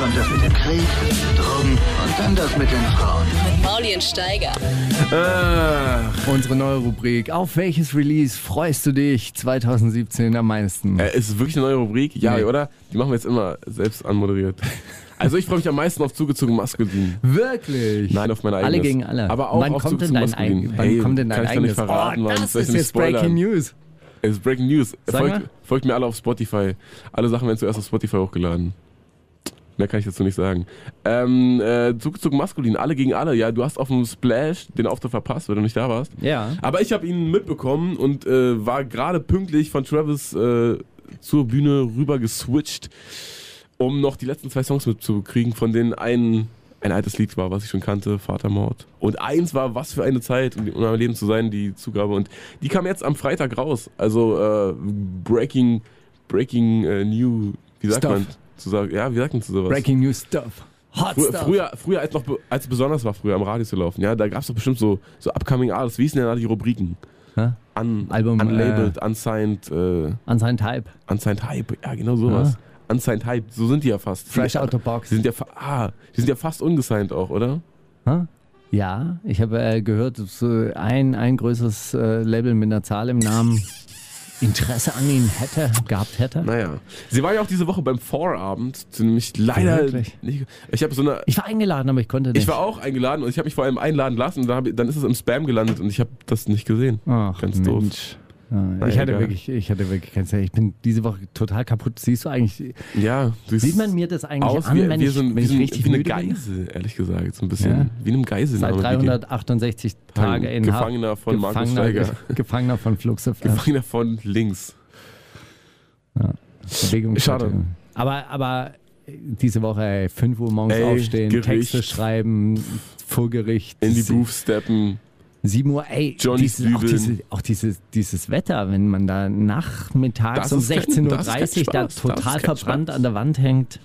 Kommt das mit dem Krieg, Drogen und dann das mit den Frauen. mit Mauli und Steiger. Ach, Unsere neue Rubrik. Auf welches Release freust du dich 2017 am meisten? äh, ist es wirklich eine neue Rubrik? Ja, Nee. oder? Die machen wir jetzt immer selbst anmoderiert. Also ich freue mich am meisten auf zugezogen maskulin. Wirklich? Nein, auf meine eigene. Alle gegen alle. Aber auch wann auf kommt denn zugezogen dein, maskulin. ein, wann Hey, kommt denn dein kann ich dir nicht eigenes? verraten, oh, Mann. das ist jetzt spoilern? Breaking News. Es ist Breaking News. Folgt, folgt mir alle auf Spotify. Alle Sachen werden zuerst auf Spotify hochgeladen. Mehr kann ich dazu nicht sagen. Ähm, äh, Zugzug maskulin, alle gegen alle. Ja, du hast auf dem Splash den Auftritt verpasst, weil du nicht da warst. Ja. Aber ich habe ihn mitbekommen und äh, war gerade pünktlich von Travis äh, zur Bühne rüber geswitcht, um noch die letzten zwei Songs mitzukriegen, von denen ein, ein altes Lied war, was ich schon kannte, Vatermord. Und eins war, was für eine Zeit, um meinem Leben zu sein, die Zugabe. Und die kam jetzt am Freitag raus. Also äh, Breaking, Breaking äh, New, wie sagt Stuff. man? Zu sagen, ja, wie sagt man zu sowas? Breaking News Stuff. Hot Früher, Stuff. früher, früher als noch als es besonders war, früher am Radio zu laufen, ja, da gab es doch bestimmt so, so Upcoming Artists, wie hießen denn da die Rubriken? Hä? Un, Album, unlabeled, unsigned, äh, Unsigned Type. unsigned Hype, ja genau sowas. Unsigned Hype, so sind die ja fast. Fresh die, out the box. Die sind ja, ah, die sind ja fast ungesigned auch, oder? Hä? Ja, ich habe äh, gehört, so ein, ein größeres äh, Label mit einer Zahl im Namen Interesse an ihnen hätte, gehabt hätte. Naja. Sie war ja auch diese Woche beim Vorabend, zu dem ich leider Wirklich? nicht. Ich habe so eine. Ich war eingeladen, aber ich konnte nicht. Ich war auch eingeladen und ich habe mich vor allem einladen lassen und dann, hab dann ist es im Spam gelandet und ich habe das nicht gesehen. Ach, Ganz doof. Ja, ich, hatte wirklich, ich hatte wirklich kein Zeit. Ich bin diese Woche total kaputt. Siehst du eigentlich, Ja, du sieht man mir das eigentlich aus an, wie, wenn wie, ich, so ein, wenn ich richtig wie eine? Geisel, ehrlich gesagt. So ein bisschen Ja. wie einem Geisel. Seit 368 Tage in. Gefangener von Markus Gefangener, Steiger. Gefangener von Fluxif. Gefangener von links. Bewegung. Schade. Aber, aber diese Woche, ey, 5 Uhr morgens Ey, aufstehen, Gericht. Texte schreiben, vor Gericht. In die Booth steppen. 7 Uhr, ey, Johnny's dieses, auch, diese, auch dieses, dieses Wetter, wenn man da nachmittags Das um ist kein- 16.30 das ist kein Uhr da total verbrannt an der Wand hängt.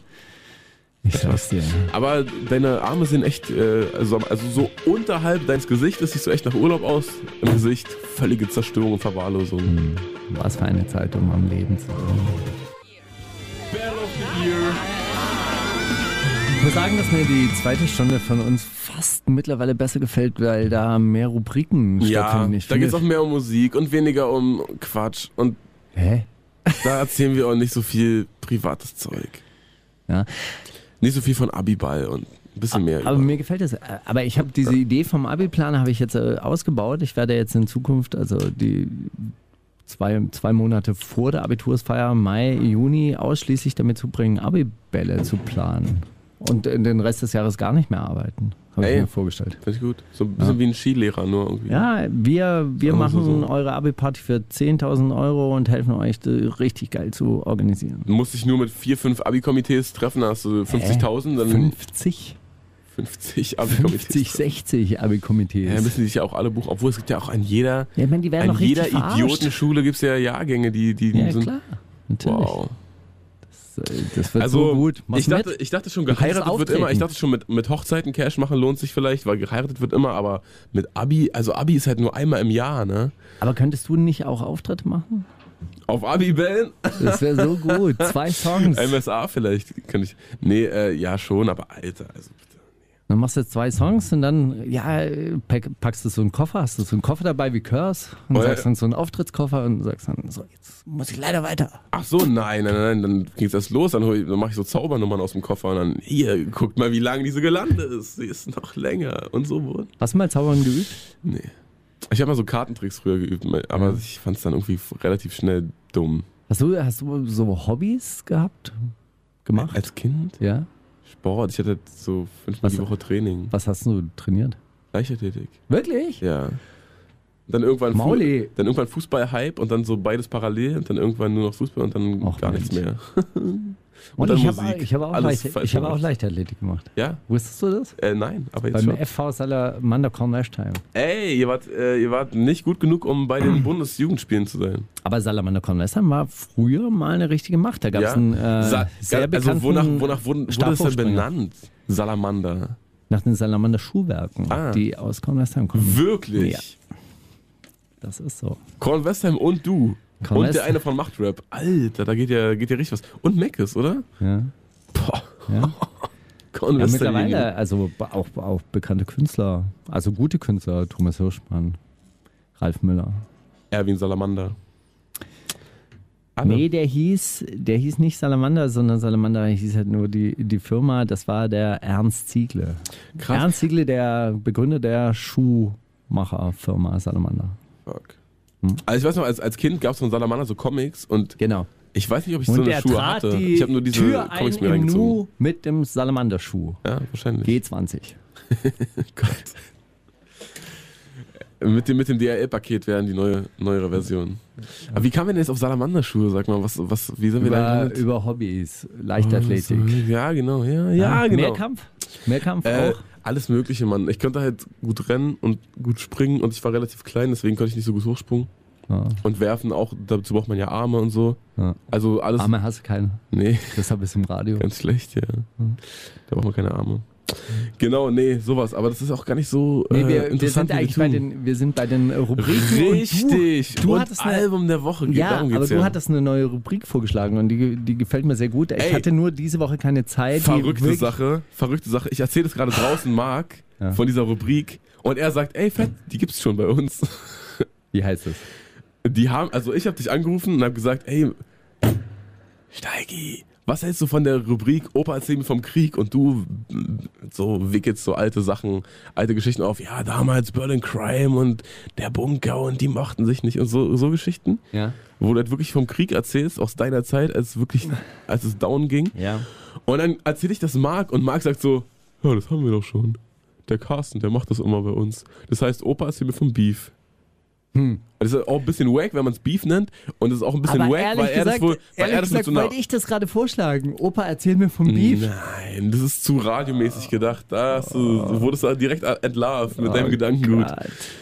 Ich sag's dir. Aber deine Arme sind echt, äh, also, also so unterhalb deines Gesichtes siehst du echt nach Urlaub aus. Im Gesicht völlige Zerstörung und Verwahrlosung. Hm. Was für eine Zeit, um am Leben zu sein. Ich muss sagen, dass mir die zweite Stunde von uns fast mittlerweile besser gefällt, weil da mehr Rubriken Ja, stattfinden. Da geht es auch mehr um Musik und weniger um Quatsch. Und Hä? da erzählen wir auch nicht so viel privates Zeug. Ja. Nicht so viel von Abiball und ein bisschen mehr. Aber über- mir gefällt es. Aber ich habe diese Idee vom Abi-Plan habe ich jetzt äh, ausgebaut. Ich werde jetzt in Zukunft, also die zwei, zwei Monate vor der Abitursfeier, Mai, Juni, ausschließlich damit zubringen, Abi-Bälle zu planen. Und den Rest des Jahres gar nicht mehr arbeiten. Habe ich mir vorgestellt. Finde ich gut. So ein bisschen wie ein Skilehrer nur irgendwie. Ja, wir, wir machen so. eure Abi-Party für 10.000 Euro und helfen euch, die richtig geil zu organisieren. Du musst dich nur mit vier, fünf Abi-Komitees treffen, hast du 50.000, dann 50? 50 Abi-Komitees. 50, 60 Abi-Komitees. Ja, müssen die sich ja auch alle buchen. Obwohl es gibt ja auch an jeder, Ja, ich meine, an jeder. Idiotenschule gibt es ja Jahrgänge, die, die Ja, sind. klar. Natürlich. Wow. Das, äh, das wird Also, so gut. Mach's ich, dachte, mit. ich dachte schon, geheiratet wird immer. Ich dachte schon, mit, mit Hochzeiten Cash machen lohnt sich vielleicht, weil geheiratet wird immer, aber mit Abi, also Abi ist halt nur einmal im Jahr, ne? Aber könntest du nicht auch Auftritte machen? Auf Abi-Bällen? Das wäre so gut. Zwei Songs. MSA vielleicht. Kann ich. Nee, äh, ja schon, aber Alter, also. Dann machst du jetzt zwei Songs und dann, ja, pack, packst du so einen Koffer, hast du so einen Koffer dabei wie Curse und Oh ja. sagst dann so einen Auftrittskoffer und sagst dann, so, jetzt muss ich leider weiter. Ach so, nein, nein, nein, dann ging das los, dann, ich- dann mache ich so Zaubernummern aus dem Koffer und dann, hier, guckt mal, wie lang diese Gelande ist. Sie ist noch länger und so wurde. Hast du mal Zaubern geübt? Nee. Ich habe mal so Kartentricks früher geübt, aber ich fand es dann irgendwie relativ schnell dumm. Hast du, hast du so Hobbys gehabt? Gemacht? Als Kind? Ja. Sport, ich hatte so fünfmal Was- die Woche Training. Was hast du trainiert? Leichtathletik. Wirklich? Ja. Dann irgendwann, Mauli. dann irgendwann Fußball-Hype und dann so beides parallel und dann irgendwann nur noch Fußball und dann Och, gar nichts Mensch. mehr. Und, dann ich habe hab auch, Leicht, ich hab auch. Leichtathletik gemacht. Ja? Wusstest du das? Äh, nein, aber jetzt Beim schon. FV Salamander Kornwestheim. Ey, ihr wart, äh, ihr wart nicht gut genug, um bei den Bundesjugendspielen zu sein. Aber Salamander Kornwestheim war früher mal eine richtige Macht. Da gab es einen äh, Sa- sehr also wonach, wonach wurde, wurde es denn benannt? Salamander. Nach den Salamander Schuhwerken, Ah. die aus Kornwestheim kommen. Wirklich? Ja. Das ist so. Korn Westheim und du. Korn und der eine von Machtrap. Alter, da geht ja, geht ja richtig was. Und Meckes, oder? Ja. Boah. Ja. Ja, mittlerweile, also auch, auch bekannte Künstler, also gute Künstler, Thomas Hirschmann, Ralf Müller. Erwin Salamander. Alle. Nee, der hieß, der hieß nicht Salamander, sondern Salamander hieß halt nur die, die Firma, das war der Ernst Ziegle. Krass. Ernst Ziegle, der Begründer der Schuhmacherfirma Salamander. Fuck. Hm? Also ich weiß noch, als, als Kind gab es von Salamander so Comics und Genau. ich weiß nicht, ob ich Und so eine Schuhe hatte. Ich habe nur diese Tür Comics mir reingezogen. Mit dem Salamander-Schuh. Ja, wahrscheinlich. G20. Gott. Mit dem, mit dem DRL-Paket wären die neue, neuere Version. Aber wie kamen wir denn jetzt auf Salamander-Schuhe? Sag mal, was, was, wie sind wir da Über, gelandet? über Hobbys, Leichtathletik. Ja, genau, ja, ja, genau. Mehrkampf? Mehrkampf Äh, auch? Alles Mögliche, Mann. Ich konnte halt gut rennen und gut springen und ich war relativ klein, deswegen konnte ich nicht so gut hochsprungen. Ja. Und werfen auch, dazu braucht man ja Arme und so. Ja. Also alles. Arme hast du keine. Nee, Deshalb ist im Radio. ganz schlecht, ja. Da braucht man keine Arme. Genau, nee, sowas. Aber das ist auch gar nicht so Nee, äh, wir, wir interessant. sind wie eigentlich bei den, wir sind bei den äh, Rubriken. Richtig. Und du, du und hattest eine, Album der Woche. ja, aber du ja. hattest eine neue Rubrik vorgeschlagen und die, die gefällt mir sehr gut. Ich Ey. hatte nur diese Woche keine Zeit. Verrückte Sache, verrückte Sache. Ich erzähle das gerade draußen Marc Ja. von dieser Rubrik und er sagt, ey Fett, die gibt's schon bei uns. Wie heißt es? Die haben, also ich habe dich angerufen und habe gesagt, ey, Steigi, was hältst du von der Rubrik Opa erzähl mir vom Krieg und du mm, so wickelst so alte Sachen, alte Geschichten auf, ja damals Berlin Crime und der Bunker und die mochten sich nicht und so, so Geschichten, Ja. wo du halt wirklich vom Krieg erzählst aus deiner Zeit, als es wirklich, als es down ging. Ja. Und dann erzähle ich das Marc und Marc sagt so, ja, das haben wir doch schon. Der Carsten, der macht das immer bei uns. Das heißt, Opa erzähl mir vom Beef. Hm. Das ist auch ein bisschen wack, wenn man es Beef nennt. Und es ist auch ein bisschen Aber wack, weil er gesagt, das wohl, weil ehrlich er das gesagt so wollte ich das gerade vorschlagen. Opa, erzähl mir vom Beef. Nein, das ist zu radiomäßig gedacht. Da hast du, du wurdest direkt entlarvt mit deinem Oh Gedankengut. Gott.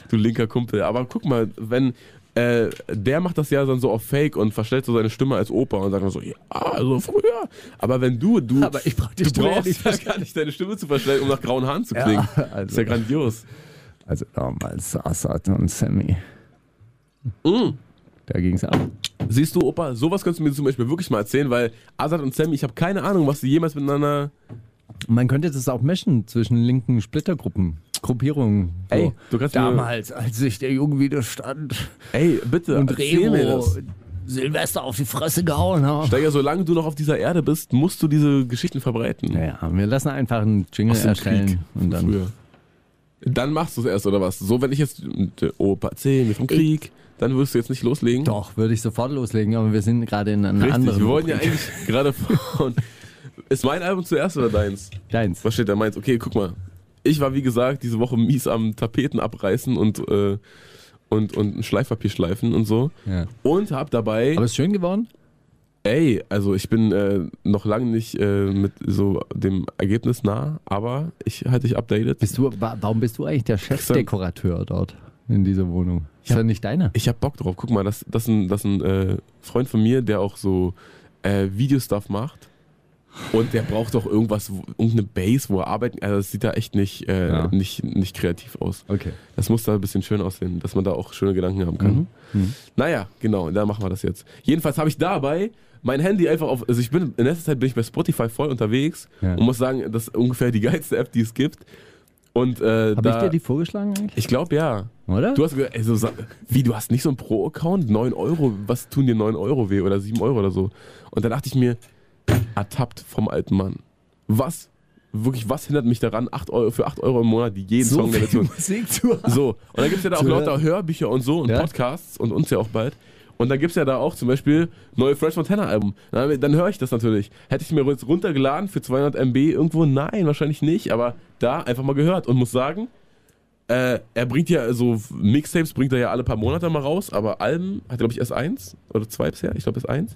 Du linker Kumpel. Aber guck mal, wenn. Äh, der macht das ja dann so auf Fake und verstellt so seine Stimme als Opa und sagt dann so, ja, also früher. Aber wenn du, du, Aber ich brauch die du Stimme ja brauchst nicht ja gar nicht deine Stimme zu verstellen, um nach grauen Haaren zu klingen. Ja, Das ist also- ja grandios. Also damals Assad und Sammy. Mm. Da ging's ab. Siehst du, Opa, sowas könntest du mir zum Beispiel wirklich mal erzählen, weil Azad und Sammy, ich habe keine Ahnung, was sie jemals miteinander. Man könnte das auch mischen zwischen linken Splittergruppen, Gruppierungen. So. Ey, du kannst mir- Damals, als sich der Junge widerstand Ey, bitte, und erzähl mir Remo das. Silvester auf die Fresse gehauen hat. Steiger, solange du noch auf dieser Erde bist, musst du diese Geschichten verbreiten. Ja, wir lassen einfach einen Jingle erstellen Krieg und dann. früher. Dann machst du es erst, oder was? So, wenn ich jetzt, Opa, erzähl mir vom Krieg, dann wirst du jetzt nicht loslegen. Doch, würde ich sofort loslegen, aber wir sind gerade in einer Richtig, anderen. wir wollen ja Rubrik. eigentlich gerade von. Ist mein Album zuerst oder deins? Deins. Was steht da? Meins? Okay, guck mal. Ich war, wie gesagt, diese Woche mies am Tapeten abreißen und, äh, und, und ein Schleifpapier schleifen und so. Ja. Und hab dabei, Aber ist schön geworden? Ey, also ich bin äh, noch lange nicht äh, mit so dem Ergebnis nah, aber ich halte dich updated. Bist du, wa- warum bist du eigentlich der Chefdekorateur dort in dieser Wohnung? Ist Ja. nicht deiner. Ich hab Bock drauf. Guck mal, das, das ist ein, das ein äh, Freund von mir, der auch so äh, Videostuff macht. Und der braucht doch irgendwas, wo- irgendeine Base, wo er arbeiten Also das sieht da echt nicht, äh, Ja. nicht, nicht kreativ aus. Okay. Das muss da ein bisschen schön aussehen, dass man da auch schöne Gedanken haben kann. Mhm. Naja, genau, da machen wir das jetzt. Jedenfalls habe ich dabei mein Handy einfach auf, also ich bin, in letzter Zeit bin ich bei Spotify voll unterwegs Ja. und muss sagen, das ist ungefähr die geilste App, die es gibt. Und äh, Habe ich dir die vorgeschlagen eigentlich? ich glaube ja. Oder? Du hast gesagt, ey, so, sa- wie, du hast nicht so einen Pro-Account? 9 Euro, was tun dir 9 Euro weh oder 7 Euro oder so? Und dann dachte ich mir, ertappt vom alten Mann. Was, wirklich, was hindert mich daran, 8 Euro, für 8 Euro im Monat jeden so Song der Version Musik zu haben. so, und dann gibt es ja da auch lauter. Hörbücher und so und Ja. Podcasts und uns ja auch bald. Und dann gibt es ja da auch zum Beispiel neue French Montana Album. Dann, dann höre ich das natürlich. Hätte ich mir jetzt runtergeladen für 200 MB irgendwo? Nein, wahrscheinlich nicht. Aber da einfach mal gehört und muss sagen, äh, er bringt ja so Mixtapes, bringt er ja alle paar Monate mal raus, aber Alben hat glaube ich erst eins oder zwei bisher. Ich glaube erst eins.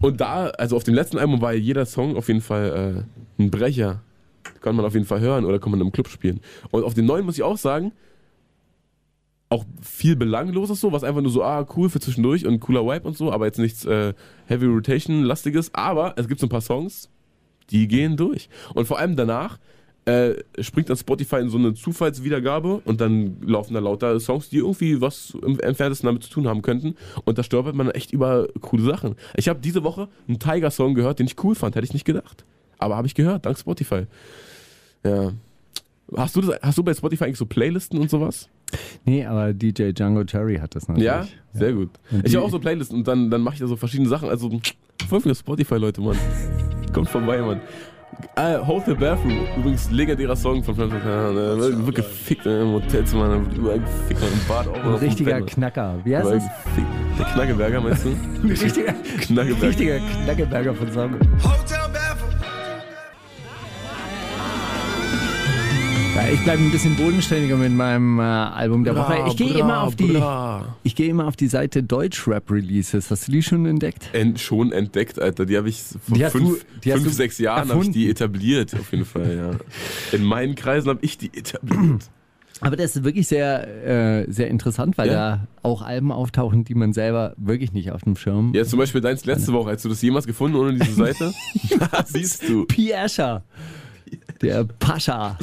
Und da, also auf dem letzten Album war jeder Song auf jeden Fall äh, ein Brecher. Kann man auf jeden Fall hören oder kann man im Club spielen. Und auf den neuen muss ich auch sagen, auch viel Belangloses so, was einfach nur so, ah, cool für zwischendurch und cooler Vibe und so, aber jetzt nichts äh, Heavy Rotation-lastiges. Aber es gibt so ein paar Songs, die gehen durch. Und vor allem danach äh, springt dann Spotify in so eine Zufallswiedergabe und dann laufen da lauter Songs, die irgendwie was im entferntesten damit zu tun haben könnten. Und da stolpert man echt über coole Sachen. Ich habe diese Woche einen Tiger-Song gehört, den ich cool fand, hätte ich nicht gedacht. Aber habe ich gehört, dank Spotify. Ja. Hast du, das, hast du bei Spotify eigentlich so Playlisten und sowas? Nee, aber DJ Django Cherry hat das natürlich. Ja? Sehr gut. Und Ich habe auch so Playlisten und dann, dann mache ich da so verschiedene Sachen. Also folgt mir auf Spotify, Leute, Mann. Kommt vorbei, Mann. Äh, Hold the Bathroom, übrigens legendärer Song von Franz wird gefickt im Hotelzimmer, dann wird überall gefickt im Bad auch. Ein richtiger. Knacker. Wie heißt das? Der Knackeberger, meinst du? Ein richtiger, Knackeberger. richtiger Knackeberger von Song. Ja, ich bleibe ein bisschen bodenständiger mit meinem äh, Album der Woche. Ich gehe Bra, immer auf die, bra. ich gehe immer auf die Seite Deutschrap Releases. Hast du die schon entdeckt? Ent, schon entdeckt, Alter. Die habe ich vor Die hast fünf, du- hast fünf sechs Jahren habe ich die etabliert, auf jeden Fall, ja. In meinen Kreisen habe ich die etabliert. Aber das ist wirklich sehr, äh, sehr interessant, weil Ja. da auch Alben auftauchen, die man selber wirklich nicht auf dem Schirm. Ja, zum Beispiel deins letzte Woche. Hättest du das jemals gefunden ohne diese Seite? Siehst du. P. Escher, der Pascha,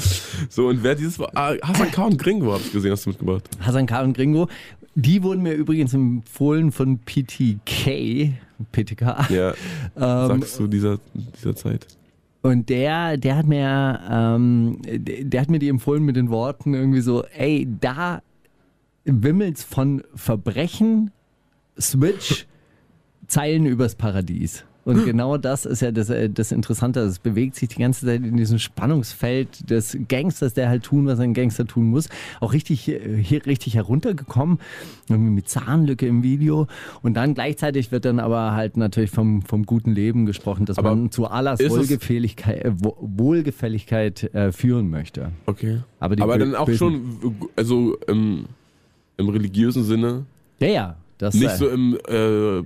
So, und wer dieses war? Ah, Hassan K. und Gringo habe ich gesehen, hast du mitgebracht. Hassan K. und Gringo. Die wurden mir übrigens empfohlen von PTK, PTK. Ja, Ähm, sagst du dieser, dieser Zeit. Und der, der hat mir, ähm, der, der hat mir die empfohlen mit den Worten irgendwie so, ey, da wimmelt's von Verbrechen, Switch, Zeilen übers Paradies. Und genau das ist ja das, äh, das Interessante. Es bewegt sich die ganze Zeit in diesem Spannungsfeld des Gangsters, der halt tun, was ein Gangster tun muss. Auch richtig, äh, hier richtig heruntergekommen, irgendwie mit Zahnlücke im Video. Und dann gleichzeitig wird dann aber halt natürlich vom, vom guten Leben gesprochen, dass Aber man zu Allahs Wohlgefälligkeit, äh, Wo- Wohlgefälligkeit äh, führen möchte. Okay. Aber Aber dann auch schon, also im, im religiösen Sinne, Ja, ja. Das, nicht äh, so im äh,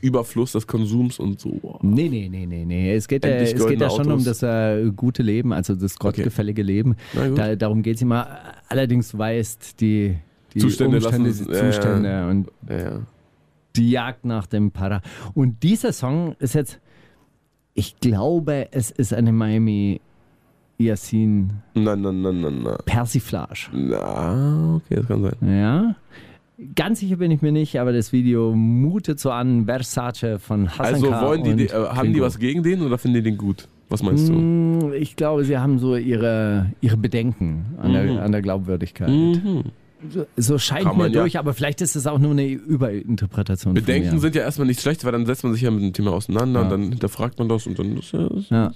Überfluss des Konsums und so. Nee, nee, nee, nee, nee. Es geht, äh, es geht ja schon um das äh, gute Leben, also das gottgefällige Leben. Na gut. Da, darum geht es immer. Allerdings weist die, die Zustände Umstände, lassen- die ja, ja. Zustände und ja. die Jagd nach dem Para. Und dieser Song ist jetzt, ich glaube, es ist eine Miami Yassin Na, na, na, na, na. Persiflage. Na, okay, das kann sein. Ja. Ganz sicher bin ich mir nicht, aber das Video mutet so an Versace von Hassan Also wollen die, die äh, haben die Gringo. was gegen den oder finden die den gut? Was meinst du? Mm, Ich glaube, sie haben so ihre, ihre Bedenken an, Mhm. der, an der Glaubwürdigkeit. Mhm. So, so scheint Kann mir ja- durch, aber vielleicht ist es auch nur eine Überinterpretation. Bedenken sind ja erstmal nicht schlecht, weil dann setzt man sich ja mit dem Thema auseinander Ja. und dann hinterfragt man das und dann ist ja. Ja.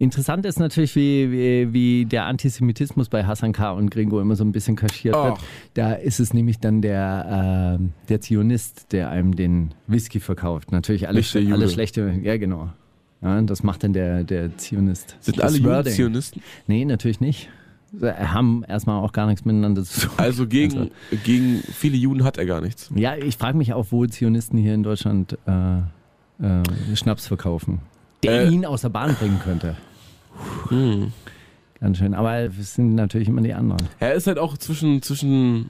Interessant ist natürlich, wie, wie, wie der Antisemitismus bei Hassan K. und Gringo immer so ein bisschen kaschiert wird. Ach. Da ist es nämlich dann der, ähm, der Zionist, der einem den Whisky verkauft. Natürlich alles, alles schlechte, ja genau. Ja, das macht dann der, der Zionist. Sind Das alle Juden. Zionisten? Nee, natürlich nicht. Sie haben erstmal auch gar nichts miteinander zu tun. Also gegen, gegen viele Juden hat er gar nichts. Ja, ich frage mich auch, wo Zionisten hier in Deutschland äh, äh, Schnaps verkaufen, der Äh. ihn aus der Bahn bringen könnte. Hm. Ganz schön. Aber es sind natürlich immer die anderen. Er ist halt auch zwischen, zwischen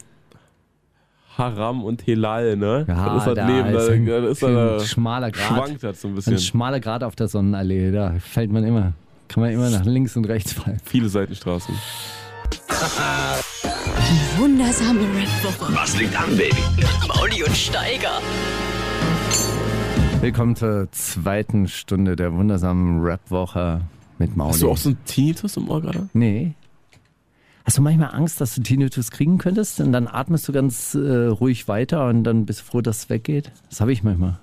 Haram und Helal, ne? Ja, das ist das da Leben, ist da, ein, da ist er, ein da schmaler Grad. schwankt das so ein bisschen. Ein schmaler Grad auf der Sonnenallee. Da fällt man immer, kann man immer nach links und rechts fallen. Viele Seitenstraßen. Wundersame Rap-Woche. Was liegt an, Baby? Mauli und Steiger. Willkommen zur zweiten Stunde der wundersamen Rap-Woche mit Mauli. Hast du auch so einen Tinnitus im Ohr gerade? Nee. Hast du manchmal Angst, dass du Tinnitus kriegen könntest und dann atmest du ganz äh, ruhig weiter und dann bist du froh, dass es weggeht? Das habe ich manchmal.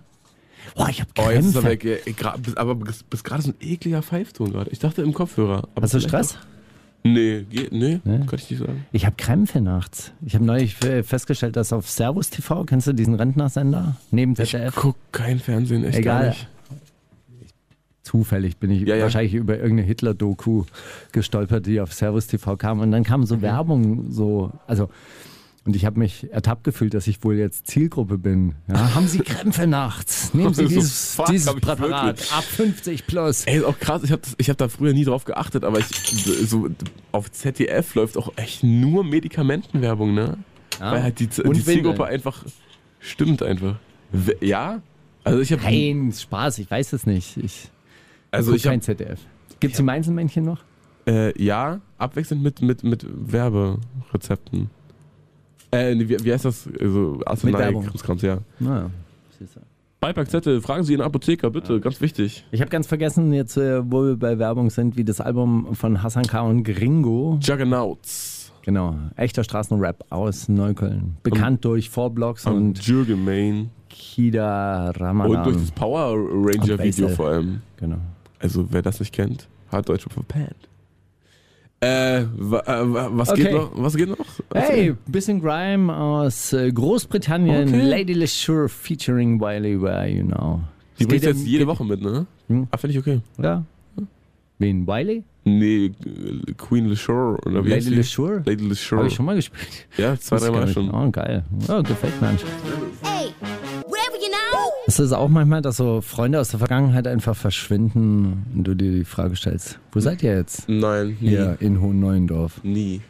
Boah, ich habe Oh, jetzt ist er. Ey, gra- bis- Aber bis, bis gerade so ein ekliger Pfeifton gerade. Ich dachte im Kopfhörer. Aber Hast du Stress? auch- Nee, geht, nee, Nee? kann ich nicht sagen. Ich habe Krämpfe nachts. Ich habe neulich festgestellt, dass auf Servus TV, kennst du diesen Rentnersender? Neben Ich ZDF? guck kein Fernsehen, echt gar Egal. nicht. Zufällig bin ich Ja, ja. wahrscheinlich über irgendeine Hitler-Doku gestolpert, die auf Servus TV kam. Und dann kam so Werbung, so, also Und ich habe mich ertappt gefühlt, dass ich wohl jetzt Zielgruppe bin. Ja, haben Sie Krämpfe nachts? Nehmen Sie So, dieses, fuck, dieses Präparat. Ab 50 plus. Ey, ist auch krass, ich habe hab da früher nie drauf geachtet, aber ich, so auf ZDF läuft auch echt nur Medikamentenwerbung, ne? Ja. Weil halt die, die Zielgruppe einfach stimmt einfach. Ja? Also ich habe Nein, Spaß, ich weiß es nicht. Ich also ich hab, kein ZDF. Gibt es die Mainzelmännchen noch? äh, ja, abwechselnd mit, mit, mit Werberezepten. Äh, wie, wie heißt das? Also Werbung. Krimskrams, ja. Na, siehst du. Beipackzettel, fragen Sie Ihren Apotheker, bitte, ganz wichtig. Ich habe ganz vergessen, jetzt, äh, wo wir bei Werbung sind, wie das Album von Hassan K. und Gringo. Juggernauts. Genau, echter Straßenrap aus Neukölln. Bekannt durch Four Blocks Und und Jürgen Main. Kida Und Ramadan. durch das Power Ranger Und Video vor allem. genau. Also wer das nicht kennt, hat Deutsch verpennt. Äh, wa, äh, wa- was Okay. geht noch? Was geht noch? Hey, bisschen Grime aus äh, Großbritannien. Okay. Lady LeSure featuring Wiley Where You Know. Die bringt geht jetzt jede geht- Woche mit, ne? Hm. Ah, finde ich okay. Ja. Wen? Wiley? Nee, Queen LeSure oder wie heißt Lady? LeSure? Lady Habe LeSure. ich schon mal gespielt. Ja, zwei, Wusste drei gar Mal nicht. schon. Oh, geil. Oh, gefällt mir. You now. Ist es auch manchmal, dass so Freunde aus der Vergangenheit einfach verschwinden und du dir die Frage stellst, wo seid ihr jetzt? Nein, nie. Hier in Hohen Neuendorf. Nie.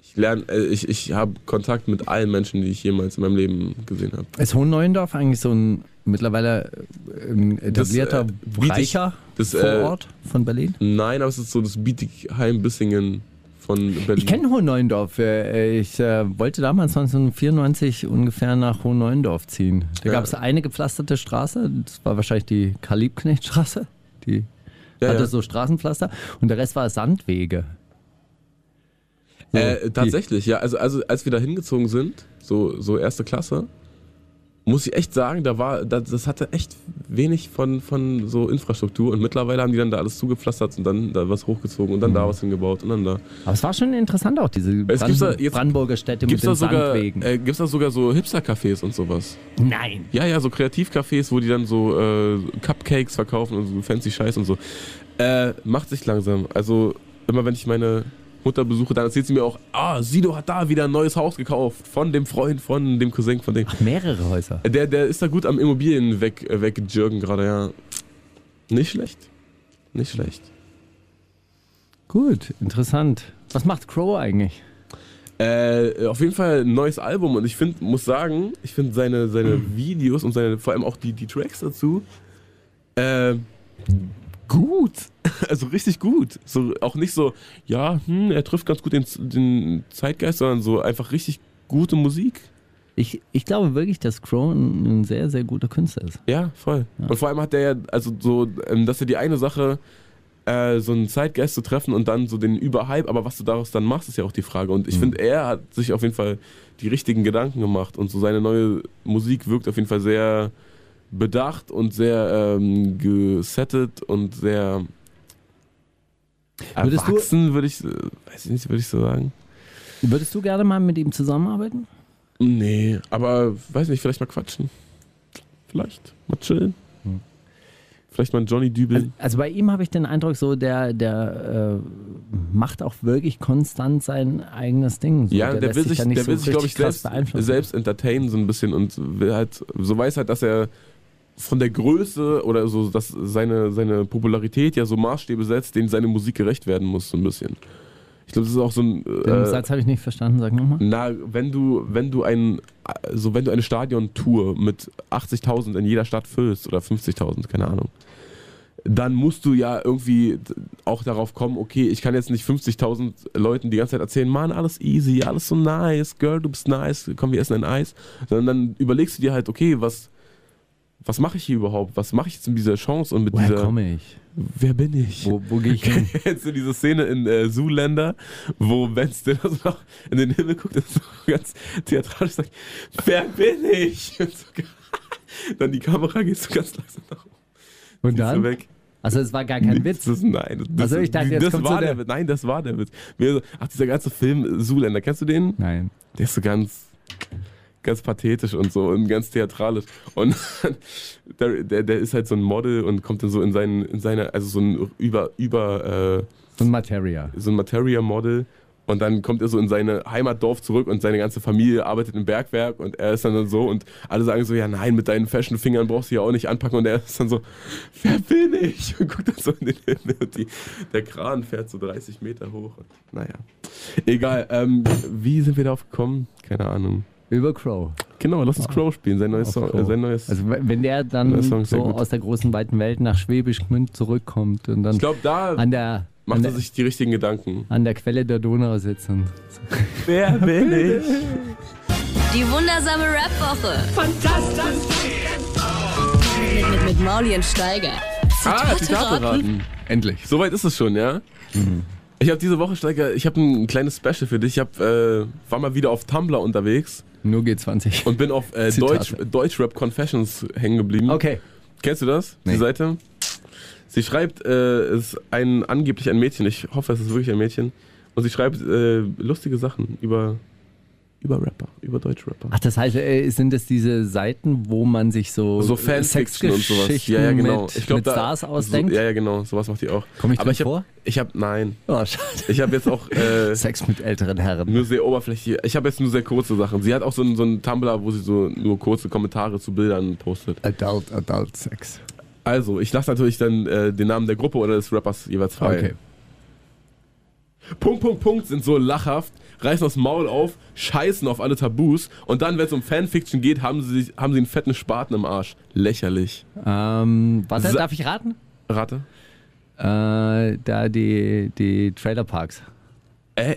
Ich lerne, äh, ich, ich habe Kontakt mit allen Menschen, die ich jemals in meinem Leben gesehen habe. Ist Hohen Neuendorf eigentlich so ein mittlerweile ein etablierter Das, äh, Reicher das, äh, Vorort von Berlin? Nein, aber es ist so das Bietigheim-Bissingen von Berlin. Ich kenne Hohen Neuendorf. Äh, Ich äh, wollte damals 1994 ungefähr nach Hohen Neuendorf ziehen. Da Ja. gab es eine gepflasterte Straße. Das war wahrscheinlich die Karl-Liebknecht-Straße. Die Ja, hatte ja. so Straßenpflaster. Und der Rest war Sandwege. So, Äh, tatsächlich, ja. Also, also als wir da hingezogen sind, so, so erste Klasse, muss ich echt sagen, da war, da, das hatte echt wenig von, von so Infrastruktur und mittlerweile haben die dann da alles zugepflastert und dann da was hochgezogen und dann Mhm. da was hingebaut und dann da. Aber es war schon interessant auch, diese Es Brand gibt's da jetzt- Brandenburger Städte mit Gibt's den da sogar, Sandwegen. äh, gibt's da sogar so Hipster-Cafés und sowas? Nein. Ja, ja, so Kreativcafés, wo die dann so äh, Cupcakes verkaufen und so fancy Scheiß und so. Äh, macht sich langsam. Also immer wenn ich meine Mutter besuche, dann erzählt sie mir auch, ah, Sido hat da wieder ein neues Haus gekauft von dem Freund, von dem Cousin, von dem. Ach, mehrere Häuser. Der, der ist da gut am Immobilien weg, äh, wegjürgen gerade, ja. Nicht schlecht. Nicht schlecht. Gut, interessant. Was macht Crow eigentlich? Äh, auf jeden Fall ein neues Album und ich finde, muss sagen, ich finde seine, seine Videos und seine, vor allem auch die, die Tracks dazu, äh, gut. Also richtig gut. So, auch nicht so, ja, hm, er trifft ganz gut den, den Zeitgeist, sondern so einfach richtig gute Musik. Ich, ich glaube wirklich, dass Crow ein, ein sehr, sehr guter Künstler ist. Ja, voll. Ja. Und vor allem hat der ja, also so, ähm, dass er die eine Sache, äh, so einen Zeitgeist zu treffen und dann so den Überhype, aber was du daraus dann machst, ist ja auch die Frage. Und ich Mhm. finde, er hat sich auf jeden Fall die richtigen Gedanken gemacht und so seine neue Musik wirkt auf jeden Fall sehr bedacht und sehr ähm, gesettet und sehr Würdest du- erwachsen, würde ich, weiß ich nicht, würde ich so sagen. Würdest du gerne mal mit ihm zusammenarbeiten? Nee, aber weiß nicht, vielleicht mal quatschen. Vielleicht mal chillen. Hm. Vielleicht mal einen Johnny dübeln. Also, also bei ihm habe ich den Eindruck, so der, der äh, macht auch wirklich konstant sein eigenes Ding. So, Ja, der, lässt will sich, nicht der will so sich, glaube ich, selbst, selbst entertainen so ein bisschen und will halt, so weiß halt, dass er von der Größe oder so, dass seine, seine Popularität ja so Maßstäbe setzt, denen seine Musik gerecht werden muss, so ein bisschen. Ich glaube, das ist auch so ein. Den Äh, Satz habe ich nicht verstanden, sag nochmal. na, wenn du, wenn du ein, so wenn du eine Stadiontour mit 80.000 in jeder Stadt füllst oder 50.000, keine Ahnung, dann musst du ja irgendwie auch darauf kommen, okay, ich kann jetzt nicht 50.000 Leuten die ganze Zeit erzählen, Mann, alles easy, alles so nice, Girl, du bist nice, komm, wir essen ein Eis, sondern dann überlegst du dir halt, okay, was, was mache ich hier überhaupt? Was mache ich jetzt mit dieser Chance und mit Woher dieser, komme ich? wer bin ich? Wo, wo gehe ich hin? Kennst du diese Szene in äh, Zoolander, wo Ben Stiller so nach in den Himmel guckt und so ganz theatralisch sagt, wer bin ich? Und so, dann die Kamera geht so ganz langsam nach oben. Und dann? weg. Also es war gar kein Witz. Das, nein, das, Also ich dachte, jetzt das kommt so war der, der- Witz. Nein, das war der Witz. Ach, dieser ganze Film Zoolander, kennst du den? Nein. Der ist so ganz, ganz pathetisch und so und ganz theatralisch. Und der, der, der ist halt so ein Model und kommt dann so in, seinen, in seine, also so ein über, über, äh, So ein Materia. so ein Materia-Model Und dann kommt er so in seine Heimatdorf zurück und seine ganze Familie arbeitet im Bergwerk und er ist dann so und alle sagen so, ja nein, mit deinen Fashion-Fingern brauchst du ja auch nicht anpacken und er ist dann so, wer bin ich? Und guckt dann so in den Himmel und die, der Kran fährt so 30 Meter hoch. Und, naja, egal. Ähm, wie sind wir darauf gekommen? Keine Ahnung. Über Crow. Genau, lass uns Crow spielen, sein neues Song. Äh, sein neues Also wenn der dann Song, so gut. aus der großen weiten Welt nach Schwäbisch Gmünd zurückkommt und dann ich glaube, da an der macht an er sich die richtigen Gedanken. an der Quelle der Donau sitzt und Wer bin ich? Die wundersame Rap-Woche. Fantastisch. Mit, mit, mit Mauli und Steiger. Ah, Zitate Zitate raten. raten. endlich. Soweit ist es schon, ja? Ich habe diese Woche, Steiger, ich habe ein kleines Special für dich. Ich hab, äh, war mal wieder auf Tumblr unterwegs Nur G20. und bin auf äh. Deutsch, Deutschrap Confessions hängen geblieben. Okay. Kennst du das? Nee. Die Seite? Sie schreibt, äh, es ist ein angeblich ein Mädchen, ich hoffe, es ist wirklich ein Mädchen. Und sie schreibt äh, lustige Sachen über, über Rapper, über Deutschrapper. Ach, das heißt, äh, sind es diese Seiten, wo man sich so, so Fanfiction und sowas. Sexgeschichten Ja, ja, genau. mit, ich glaub, mit da- Stars ausdenkt? So, ja, ja, genau. Sowas macht die auch. Komm ich Aber ich hab, vor? Ich habe, nein. Oh, schade. Ich habe jetzt auch äh, Sex mit älteren Herren. nur sehr oberflächlich. Ich habe jetzt nur sehr kurze Sachen. Sie hat auch so einen, so einen Tumblr, wo sie so nur kurze Kommentare zu Bildern postet. Adult, Adult Sex. Also, ich lasse natürlich dann äh, den Namen der Gruppe oder des Rappers jeweils frei. Okay. Punkt, Punkt, Punkt sind so lachhaft, reißen das Maul auf, scheißen auf alle Tabus und dann, wenn es um Fanfiction geht, haben sie, sich- haben sie einen fetten Spaten im Arsch. Lächerlich. Ähm, warte, Sa- darf ich raten? Rate? Äh, da die, die Trailerparks. Äh,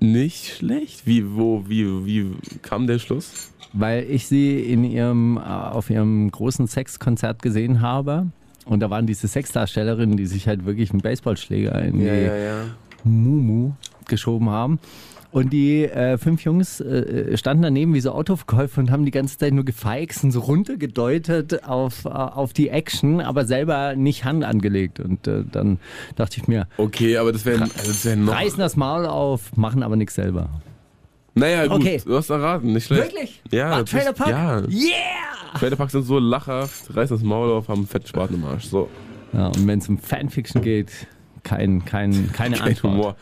nicht schlecht. Wie, wo, wie, wie kam der Schluss? Weil ich sie in ihrem, äh, auf ihrem großen Sexkonzert gesehen habe. Und da waren diese Sexdarstellerinnen, die sich halt wirklich einen Baseballschläger in die ja. Mumu geschoben haben. Und die äh, fünf Jungs äh, standen daneben wie so Autoverkäufer und haben die ganze Zeit nur gefeixt und so runtergedeutet auf, äh, auf die Action, aber selber nicht Hand angelegt. Und äh, dann dachte ich mir, Okay, aber das wäre also wär noch. reißen das Maul auf, machen aber nichts selber. Naja, gut, Okay. du hast erraten, nicht schlecht. Wirklich? Ja, War Trailer Park? ja. Yeah! Trailerparks sind so lachhaft, reißen das Maul auf, haben einen fetten Spaten im Arsch. So, Ja, und wenn es um Fanfiction geht, kein, kein, keine kein Antwort. Humor.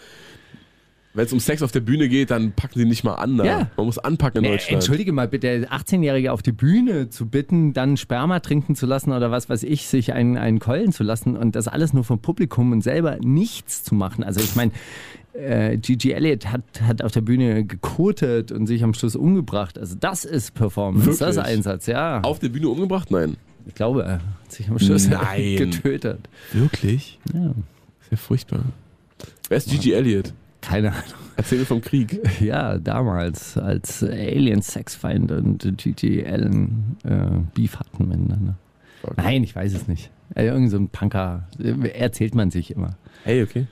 Wenn es um Sex auf der Bühne geht, dann packen sie nicht mal an. Ja. Man muss anpacken in Nee, Deutschland. entschuldige mal bitte, 18-Jährige auf die Bühne zu bitten, dann Sperma trinken zu lassen oder was weiß ich, sich einen, einen keulen zu lassen und das alles nur vom Publikum und selber nichts zu machen. Also ich meine, äh, Gigi Elliott hat, hat auf der Bühne gekotet und sich am Schluss umgebracht. Also das ist Performance, das ist Wirklich? Einsatz, ja. Auf der Bühne umgebracht? Nein. Ich glaube, er hat sich am Schluss Nein. getötet. Wirklich? Ja. Ja furchtbar. Wer ist Gigi Elliott? Keine Ahnung. Erzähl mir vom Krieg. Ja, damals, als Alien-Sexfeind und Gigi Allen äh, Beef hatten miteinander. Okay. Nein, ich weiß es nicht. Irgend so ein Punker, äh, erzählt man sich immer Hey, okay.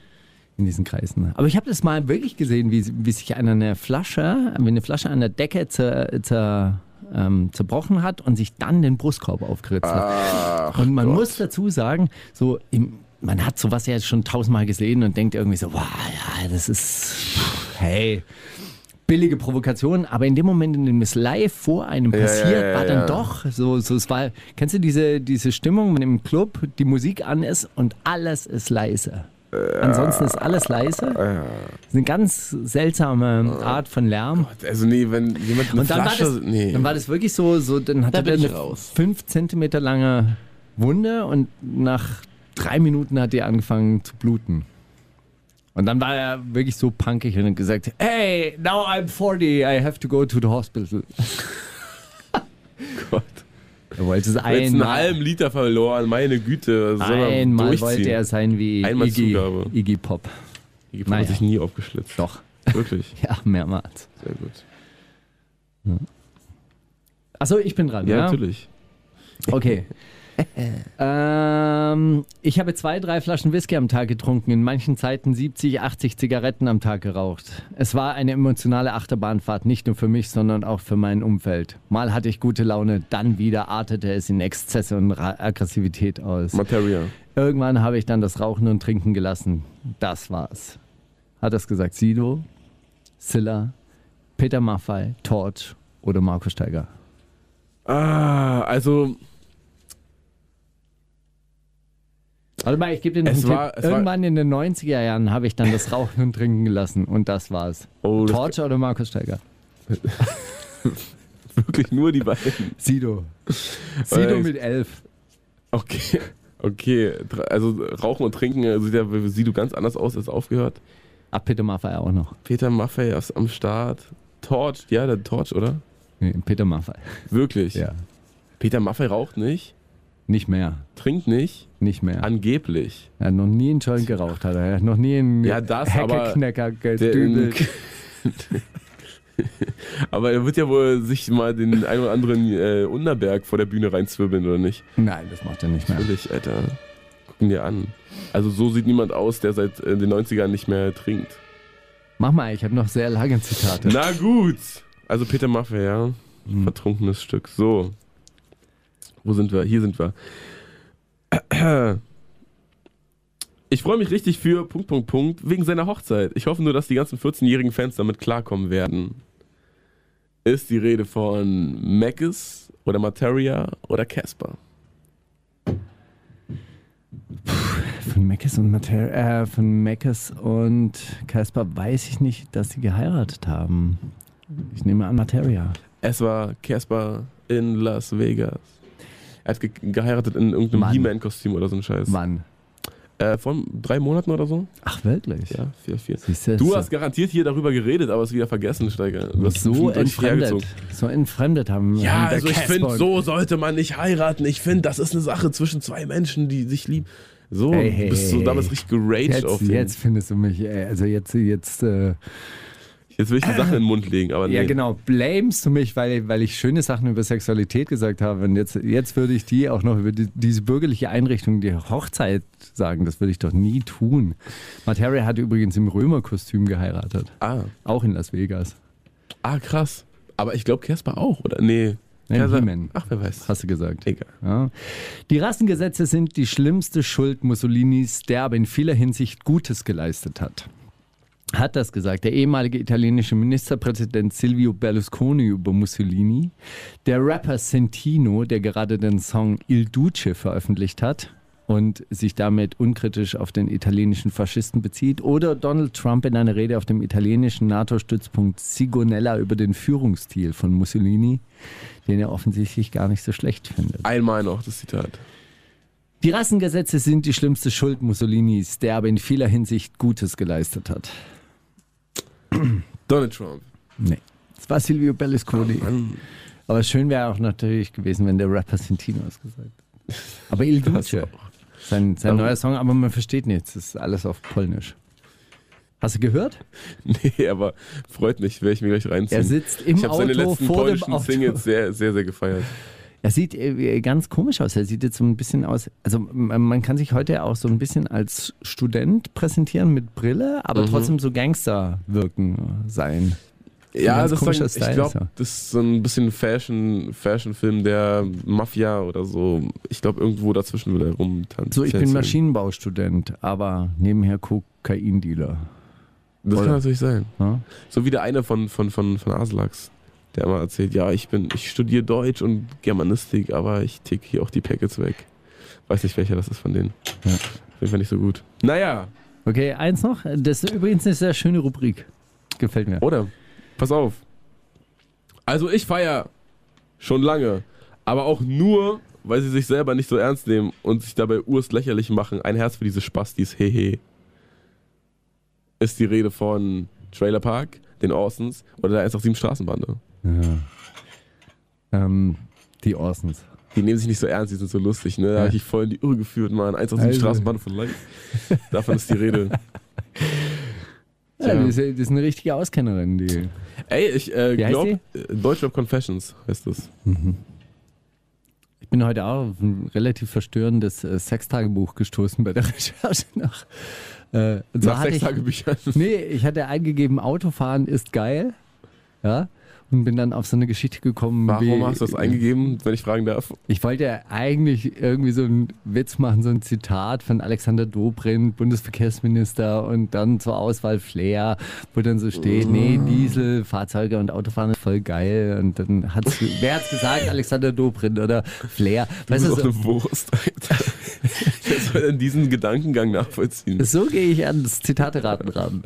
in diesen Kreisen. Aber ich habe das mal wirklich gesehen, wie, wie sich einer eine Flasche, wie eine Flasche an der Decke zer, zer, ähm, zerbrochen hat und sich dann den Brustkorb aufgeritzt hat. Und man muss dazu sagen, so im, man hat sowas ja schon tausendmal gesehen und denkt irgendwie so, wow, ja, das ist, hey, billige Provokation, aber in dem Moment, in dem es live vor einem ja, passiert, ja, war dann ja. doch so, so, es war, kennst du diese, diese Stimmung, wenn im Club die Musik an ist und alles ist leise? Ansonsten ist alles leise. Das ist eine ganz seltsame Art von Lärm. Also nee, wenn jemand eine Und dann Flasche... war, das, nee. dann war das wirklich so, so dann hatte Da ich eine raus. 5 Zentimeter lange Wunde und nach drei Minuten hat die angefangen zu bluten. Und dann war er wirklich so punkig und hat gesagt, hey, now I'm 40, I have to go to the hospital. Gott. Er wollte es Jetzt einen einmal, halben Liter verloren, meine Güte. er einmal wollte er sein wie Einmal Iggy, Zugabe. Iggy Pop. Die hat Naja. sich nie aufgeschlitzt. Doch, Wirklich. ja, mehrmals. Sehr gut. Achso, ich bin dran, Ja, ja? natürlich. Okay. ähm, ich habe zwei, drei Flaschen Whisky am Tag getrunken, in manchen Zeiten 70, 80 Zigaretten am Tag geraucht. Es war eine emotionale Achterbahnfahrt, nicht nur für mich, sondern auch für mein Umfeld. Mal hatte ich gute Laune, dann wieder artete es in Exzesse und Ra Aggressivität aus. Materia. Irgendwann habe ich dann das Rauchen und Trinken gelassen. Das war's. Hat das gesagt Sido, Silla, Peter Maffay, Torch oder Marco Steiger? Warte mal, ich gebe dir noch Es einen war- Tipp. war- Irgendwann in den 90er Jahren habe ich dann das Rauchen und Trinken gelassen und das war's. Oh, Torch oder Markus Steiger? Wirklich nur die beiden. Sido. Sido mit elf. Okay, okay. Also Rauchen und Trinken äh, sieht ja du ganz anders aus als aufgehört. Ach, Peter Maffay auch noch. Peter Maffay ist am Start. Torch, ja, der Torch, oder? Nee, Peter Maffay. Wirklich. Ja. Peter Maffay raucht nicht, Nicht mehr. trinkt nicht, Nicht mehr. angeblich. Er hat noch nie einen Joint geraucht, hat er. Er hat noch nie einen Ja, das, Der, gedübelt. aber er wird ja wohl sich mal den ein oder anderen äh, Unterberg vor der Bühne reinzwirbeln, oder nicht? Nein, das macht er nicht mehr. Natürlich, Alter. Gucken dir an. Also so sieht niemand aus, der seit äh, den 90ern nicht mehr trinkt. Mach mal, ich habe noch sehr lange Zitate. Na gut. Also Peter Maffay, ja. Vertrunkenes Stück. So. Wo sind wir? Hier sind wir. Ich freue mich richtig für Punkt, Punkt, Punkt wegen seiner Hochzeit. Ich hoffe nur, dass die ganzen 14-jährigen Fans damit klarkommen werden. Ist die Rede von Mackes oder Materia oder Casper? Von Meckes und Mater äh, von Meckes und Casper weiß ich nicht, dass sie geheiratet haben. Ich nehme an Materia. Es war Casper in Las Vegas. Er hat ge geheiratet in irgendeinem Mann. He-Man-Kostüm oder so ein Scheiß. Wann? Äh, von drei Monaten oder so? Ach, wirklich? Ja, vier, vier. Siehst du, Du so- hast garantiert hier darüber geredet, aber es wieder vergessen, Steiger. Du hast so entfremdet. So entfremdet haben. Ja, also ich finde, so sollte man nicht heiraten. Ich finde, das ist eine Sache zwischen zwei Menschen, die sich lieben. So, Hey, hey, du bist so hey, damals richtig geraged auf Jetzt, den. jetzt findest du mich, also jetzt, jetzt, äh, Jetzt will ich die Sachen in den Mund legen, aber nee. ja genau, blamest du mich, weil, weil ich schöne Sachen über Sexualität gesagt habe und jetzt, jetzt würde ich die auch noch über die, diese bürgerliche Einrichtung, die Hochzeit sagen, das würde ich doch nie tun. Materia hat übrigens im Römerkostüm geheiratet, Ah, auch in Las Vegas. ah, krass. Aber ich glaube, Casper auch, oder? Nee. He-Man. Ach, wer weiß. Hast du gesagt. Egal. Ja. Die Rassengesetze sind die schlimmste Schuld Mussolinis, der aber in vieler Hinsicht Gutes geleistet hat. Hat das gesagt der ehemalige italienische Ministerpräsident Silvio Berlusconi über Mussolini, der Rapper Sentino, der gerade den Song Il Duce veröffentlicht hat und sich damit unkritisch auf den italienischen Faschisten bezieht, oder Donald Trump in einer Rede auf dem italienischen NATO-Stützpunkt Sigonella über den Führungsstil von Mussolini, den er offensichtlich gar nicht so schlecht findet. Einmal noch das Zitat. Die Rassengesetze sind die schlimmste Schuld Mussolinis, der aber in vieler Hinsicht Gutes geleistet hat. Donald Trump. Nee. Das war Silvio Berlusconi. Mann. Aber schön wäre auch natürlich gewesen, wenn der Rapper Sentino es gesagt hätte. Aber Il Duce, sein, sein neuer Song, aber man versteht nichts. Das ist alles auf Polnisch. Hast du gehört? Nee, aber freut mich, werde ich mir gleich reinziehen. Er sitzt im ich habe seine Auto letzten polnischen Auto. Singles sehr, sehr, sehr gefeiert. Er sieht äh, ganz komisch aus. Er sieht jetzt so ein bisschen aus. Also man kann sich heute auch so ein bisschen als Student präsentieren mit Brille, Mhm. aber trotzdem so Gangster wirken sein. Ja, das ist, ich Style, glaube, so. das ist so ein bisschen Fashion, Fashion-Film der Mafia oder so. Ich glaube, irgendwo dazwischen will er rumtanzen. So, ich bin Maschinenbaustudent, aber nebenher Kokaindealer. Das oder? kann natürlich sein. Ja? So wie der eine von, von, von, von Aslax, der immer erzählt, ja, ich bin, ich studiere Deutsch und Germanistik, aber ich tick hier auch die Packets weg. Weiß nicht, welcher das ist von denen. Ja. Auf jeden Fall nicht so gut. Naja, Okay, eins noch. Das ist übrigens eine sehr schöne Rubrik. Gefällt mir. oder? Pass auf. Also ich feier schon lange, aber auch nur, weil sie sich selber nicht so ernst nehmen und sich dabei urst lächerlich machen. Ein Herz für diese Spastis, hehe. Ist die Rede von Trailer Park, den Orsons oder der 187 Straßenbande. Ähm, die Orsons. Die nehmen sich nicht so ernst, die sind so lustig, ne? Da hab ich dich voll in die Irre geführt, Mann. 187 Also. Straßenbahn von Live. Davon ist die Rede. Ja, die, ist, die ist eine richtige Auskennerin, die. Ey, ich äh, glaube, Deutschrap Confessions heißt das. Ich bin heute auch auf ein relativ verstörendes äh, Sextagebuch gestoßen bei der Recherche nach. Äh, Nach hatte sechs ich- Tagebüchern. Nee, ich hatte eingegeben, Autofahren ist geil. Ja. Und bin dann auf so eine Geschichte gekommen. Warum wie, hast du das eingegeben, wenn ich fragen darf? Ich wollte ja eigentlich irgendwie so einen Witz machen, so ein Zitat von Alexander Dobrindt, Bundesverkehrsminister und dann zur Auswahl Flair, wo dann so steht, nee, Diesel, Fahrzeuge und Autofahren ist voll geil. Und dann hat's, wer hat's gesagt? Alexander Dobrindt oder Flair. Du Weißt bist du, so, eine Wurst, Alter. Wer soll denn diesen Gedankengang nachvollziehen? So gehe ich an das Zitate-Raten ran.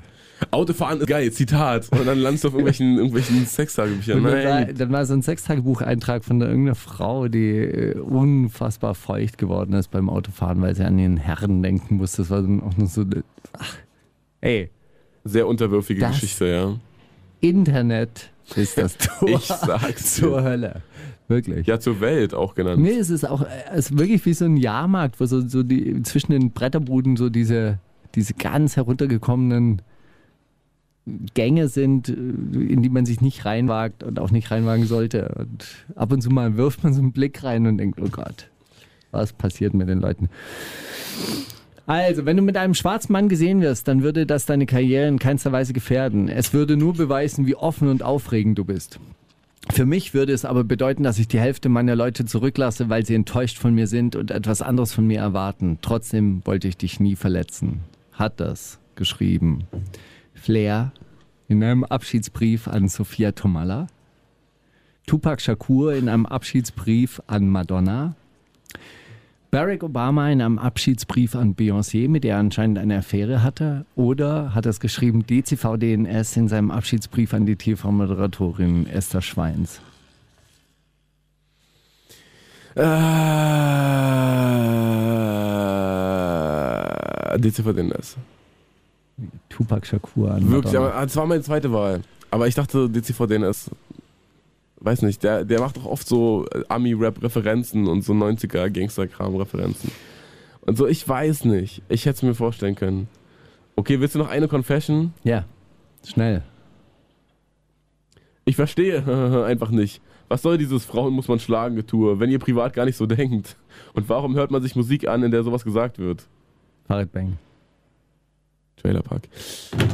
Autofahren ist geil, Zitat. Und dann landest du auf irgendwelchen, irgendwelchen Sextagebüchern. Und dann, war, Nein. dann war so ein Sechstagebucheintrag von irgendeiner Frau, die äh, unfassbar feucht geworden ist beim Autofahren, weil sie an ihren Herren denken musste. Das war dann auch noch so. eine- Ach, ey, Sehr unterwürfige Das- Geschichte, ja. Internet ist das Tor Ich sag's zur dir. Hölle. Wirklich. Ja, zur Welt auch genannt. Nee, es ist auch es ist wirklich wie so ein Jahrmarkt, wo so, so die, zwischen den Bretterbuden so diese, diese ganz heruntergekommenen Gänge sind, äh, in die man sich nicht reinwagt und auch nicht reinwagen sollte. Und ab und zu mal wirft man so einen Blick rein und denkt, oh Gott, was passiert mit den Leuten? Also, wenn du mit einem schwarzen Mann gesehen wirst, dann würde das deine Karriere in keinster Weise gefährden. Es würde nur beweisen, wie offen und aufregend du bist. Für mich würde es aber bedeuten, dass ich die Hälfte meiner Leute zurücklasse, weil sie enttäuscht von mir sind und etwas anderes von mir erwarten. Trotzdem wollte ich dich nie verletzen. Hat das geschrieben. Flair in einem Abschiedsbrief an Sophia Tomalla. Tupac Shakur in einem Abschiedsbrief an Madonna. Barack Obama in einem Abschiedsbrief an Beyoncé, mit der er anscheinend eine Affäre hatte. Oder hat er es geschrieben, DCVDNS in seinem Abschiedsbrief an die TV-Moderatorin Esther Schweins. Äh, DCVDNS. Tupac Shakur an Wirklich, Madonna. aber das war meine zweite Wahl. Aber ich dachte, DCVDNS, weiß nicht, der, der macht doch oft so äh, Ami-Rap-Referenzen und so 90er-Gangster-Kram-Referenzen. Und so, ich weiß nicht. Ich hätte es mir vorstellen können. Okay, willst du noch eine Confession? Ja, schnell. Ich verstehe einfach nicht. Was soll dieses Frauen muss man schlagen Getue, wenn ihr privat gar nicht so denkt? Und warum hört man sich Musik an, in der sowas gesagt wird? Farid Bang. Trailerpark.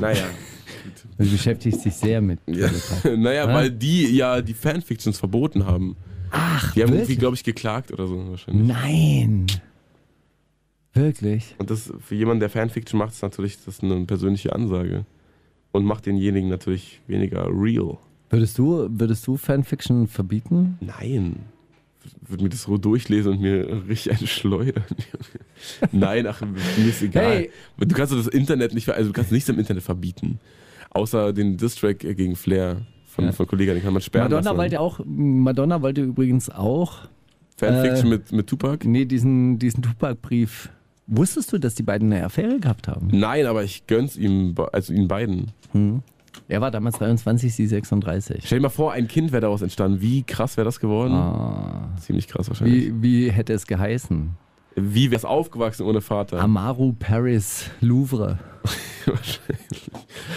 Naja. Du beschäftigst dich sehr mit. Ja. naja, Hä? weil die ja die Fanfictions verboten haben. Ach, Die haben irgendwie, wirklich? glaube ich, geklagt oder so wahrscheinlich. Nein. Wirklich? Und das für jemanden, der Fanfiction macht, ist natürlich das eine persönliche Ansage. Und macht denjenigen natürlich weniger real. Würdest du, würdest du Fanfiction verbieten? Nein. Würde mir das so durchlesen und mir richtig eine schleudern. Nein, ach, mir ist egal. Hey. Du kannst das Internet nicht, also du kannst nichts im Internet verbieten. Außer den Distrack gegen Flair von, Ja. von Kollega, den kann man sperren Madonna lassen. wollte auch, Madonna wollte übrigens auch, Fanfiction äh, mit, mit Tupac? nee, diesen, diesen Tupac-Brief. Wusstest du, dass die beiden eine Affäre gehabt haben? Nein, aber ich gönn's ihm, also ihnen beiden. Er war damals 23, sie 36. Stell dir mal vor, ein Kind wäre daraus entstanden. Wie krass wäre das geworden? Ah. Ziemlich krass wahrscheinlich. Wie, wie hätte es geheißen? Wie, wär's aufgewachsen ohne Vater? Amaru Paris Louvre. wahrscheinlich.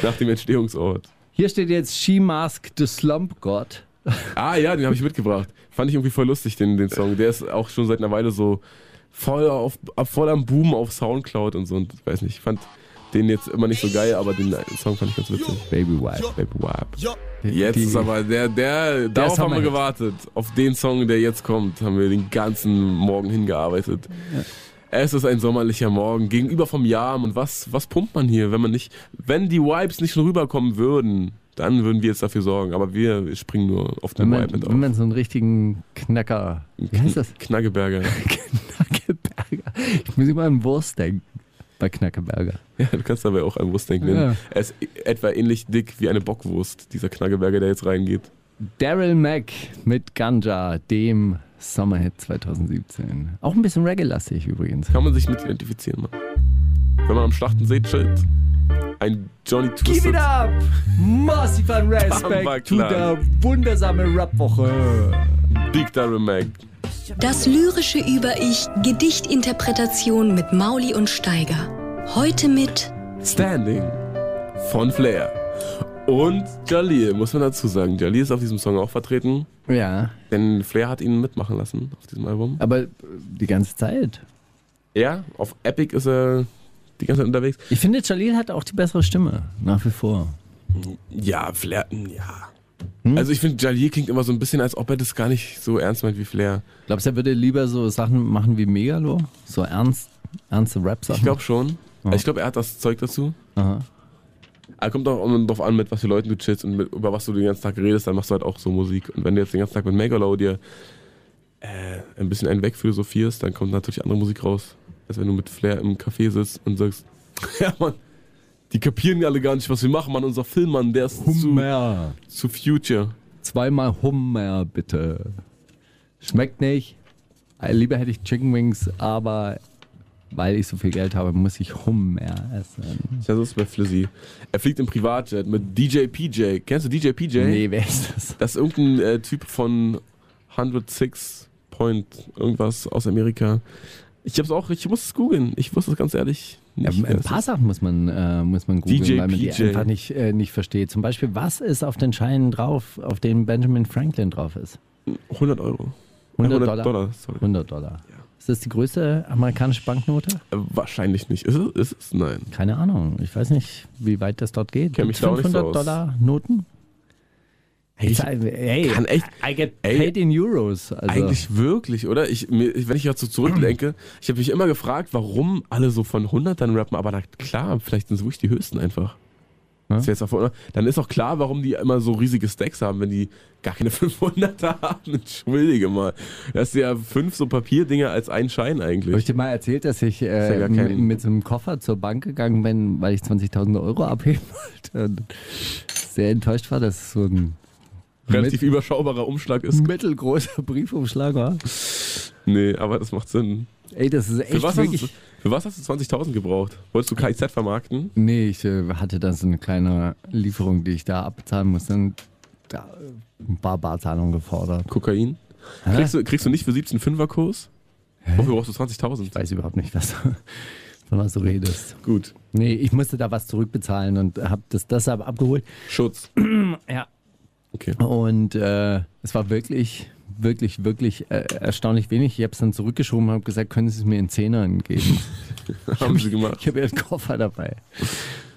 Nach dem Entstehungsort. Hier steht jetzt She Mask the Slump God. Ah ja, den habe ich mitgebracht. Fand ich irgendwie voll lustig, den, den Song. Der ist auch schon seit einer Weile so voll, auf, voll am Boom auf Soundcloud und so. Und ich weiß nicht, ich fand den jetzt immer nicht so geil, aber den Song fand ich ganz witzig. Baby Wipe. Baby Wap. Die- Jetzt die- ist aber der, der, darauf haben wir gewartet. Auf den Song, der jetzt kommt, haben wir den ganzen Morgen hingearbeitet. Es ist ein sommerlicher Morgen, gegenüber vom Jam. Und was, was pumpt man hier, wenn man nicht, wenn die Vibes nicht schon rüberkommen würden, dann würden wir jetzt dafür sorgen. Aber wir springen nur auf Wenn den man, Vibe mit wenn auf. man so einen richtigen Knacker. Wie heißt das? Knackeberger. Knackeberger. Ich muss immer an Wurst denken. Bei Knackeberger. Ja, du kannst dabei auch an Wurst denken. denn Ja. Er ist etwa ähnlich dick wie eine Bockwurst, dieser Knackeberger, der jetzt reingeht. Daryl Mack mit Ganja, dem Sommerhit 2017. Auch ein bisschen Reggae-lastig übrigens. Kann man sich mit identifizieren, Mann. Wenn man am Schlachten sieht, shit. Ein Johnny Give Twisted. it up! Massiven Respekt zu der wundersame Rap-Woche. Big Daryl Mac. Das lyrische Über-Ich, Gedichtinterpretation mit Mauli und Steiger. Heute mit Standing von Flair. Und Jalil, muss man dazu sagen. Jalil ist auf diesem Song auch vertreten, Ja, denn Flair hat ihn mitmachen lassen auf diesem Album. aber äh, die ganze Zeit. Ja, auf Epic ist er die ganze Zeit unterwegs. Ich finde, Jalil hat auch die bessere Stimme, nach wie vor. Ja, Flair, ja. Also ich finde, Jalil klingt immer so ein bisschen, als ob er das gar nicht so ernst meint wie Flair. Glaubst du, er würde lieber so Sachen machen wie Megalo? So ernst, ernste Rap-Sachen? Ich glaube schon. Ich glaube, er hat das Zeug dazu. Aha. Er kommt auch immer drauf an, mit was für Leuten du chillst und mit, über was du den ganzen Tag redest, dann machst du halt auch so Musik. Und wenn du jetzt den ganzen Tag mit Megalo dir äh, ein bisschen einen wegphilosophierst, dann kommt natürlich andere Musik raus. als wenn du mit Flair im Café sitzt und sagst, ja Mann, die kapieren alle gar nicht, was wir machen, Mann. Unser Film, Mann, der ist zu, Hummer. zu Future. Zweimal Hummer, bitte. Schmeckt nicht. Äh, Lieber hätte ich Chicken Wings, aber weil ich so viel Geld habe, muss ich Hummer essen. Ja, so ist es bei Flizzy. Er fliegt im Privatjet mit DJ PJ. Kennst du DJ PJ? Nee, wer ist das? Das ist irgendein äh, Typ von 106 Point irgendwas aus Amerika. Ich hab's auch, ich muss es googeln. Ich wusste es ganz ehrlich Ja, ein paar. Sachen muss man, äh, muss man googeln, DJ weil man die PJ. einfach nicht, äh, nicht versteht. Zum Beispiel, was ist auf den Scheinen drauf, auf denen Benjamin Franklin drauf ist? 100 Euro. 100 Äh, Dollar? Dollar sorry. 100 Dollar. Ist das die größte amerikanische Banknote? Äh, Wahrscheinlich nicht. Ist es? Ist es? Nein. Keine Ahnung. Ich weiß nicht, wie weit das dort geht. Kenn mich Gibt's da auch nicht so 500 aus. Dollar Noten? Hey, Ich hey, kann echt- I get ey, paid in Euros. Also, Eigentlich wirklich, oder? Ich, mir, wenn ich jetzt so zurückdenke, ich habe mich immer gefragt, warum alle so von 100 dann rappen, aber na klar, vielleicht sind es wirklich die höchsten einfach. Ja. Ist jetzt auch, von- dann ist auch klar, warum die immer so riesige Stacks haben, wenn die gar keine 500er haben. Entschuldige mal. Das ist ja fünf so Papierdinger als ein Schein Habe ich eigentlich. dir mal erzählt, dass ich ja äh, mit, mit so einem Koffer zur Bank gegangen bin, weil ich 20.000 Euro abheben wollte und sehr enttäuscht war, dass es so ein Relativ überschaubarer Umschlag ist. mittelgroßer Briefumschlag war. Nee, aber das macht Sinn. Ey, das ist Für echt was, hast wirklich... du, für was hast du 20.000 gebraucht? Wolltest du KIZ vermarkten? Nee, ich äh, hatte da so eine kleine Lieferung, die ich da abbezahlen musste und da ein paar Barzahlungen gefordert. Kokain? Hä? Kriegst du, kriegst du nicht für 17 Fünferkurs? Wofür brauchst du 20.000? Ich weiß überhaupt nicht, was, von was du redest. Gut. Nee, ich musste da was zurückbezahlen und habe das deshalb abgeholt. Schutz. Ja. Okay. Und äh, es war wirklich, wirklich, wirklich äh, erstaunlich wenig. Ich habe es dann zurückgeschoben und habe gesagt, können Sie es mir in Zehnern geben? Haben sie gemacht. Ich habe ja einen Koffer dabei.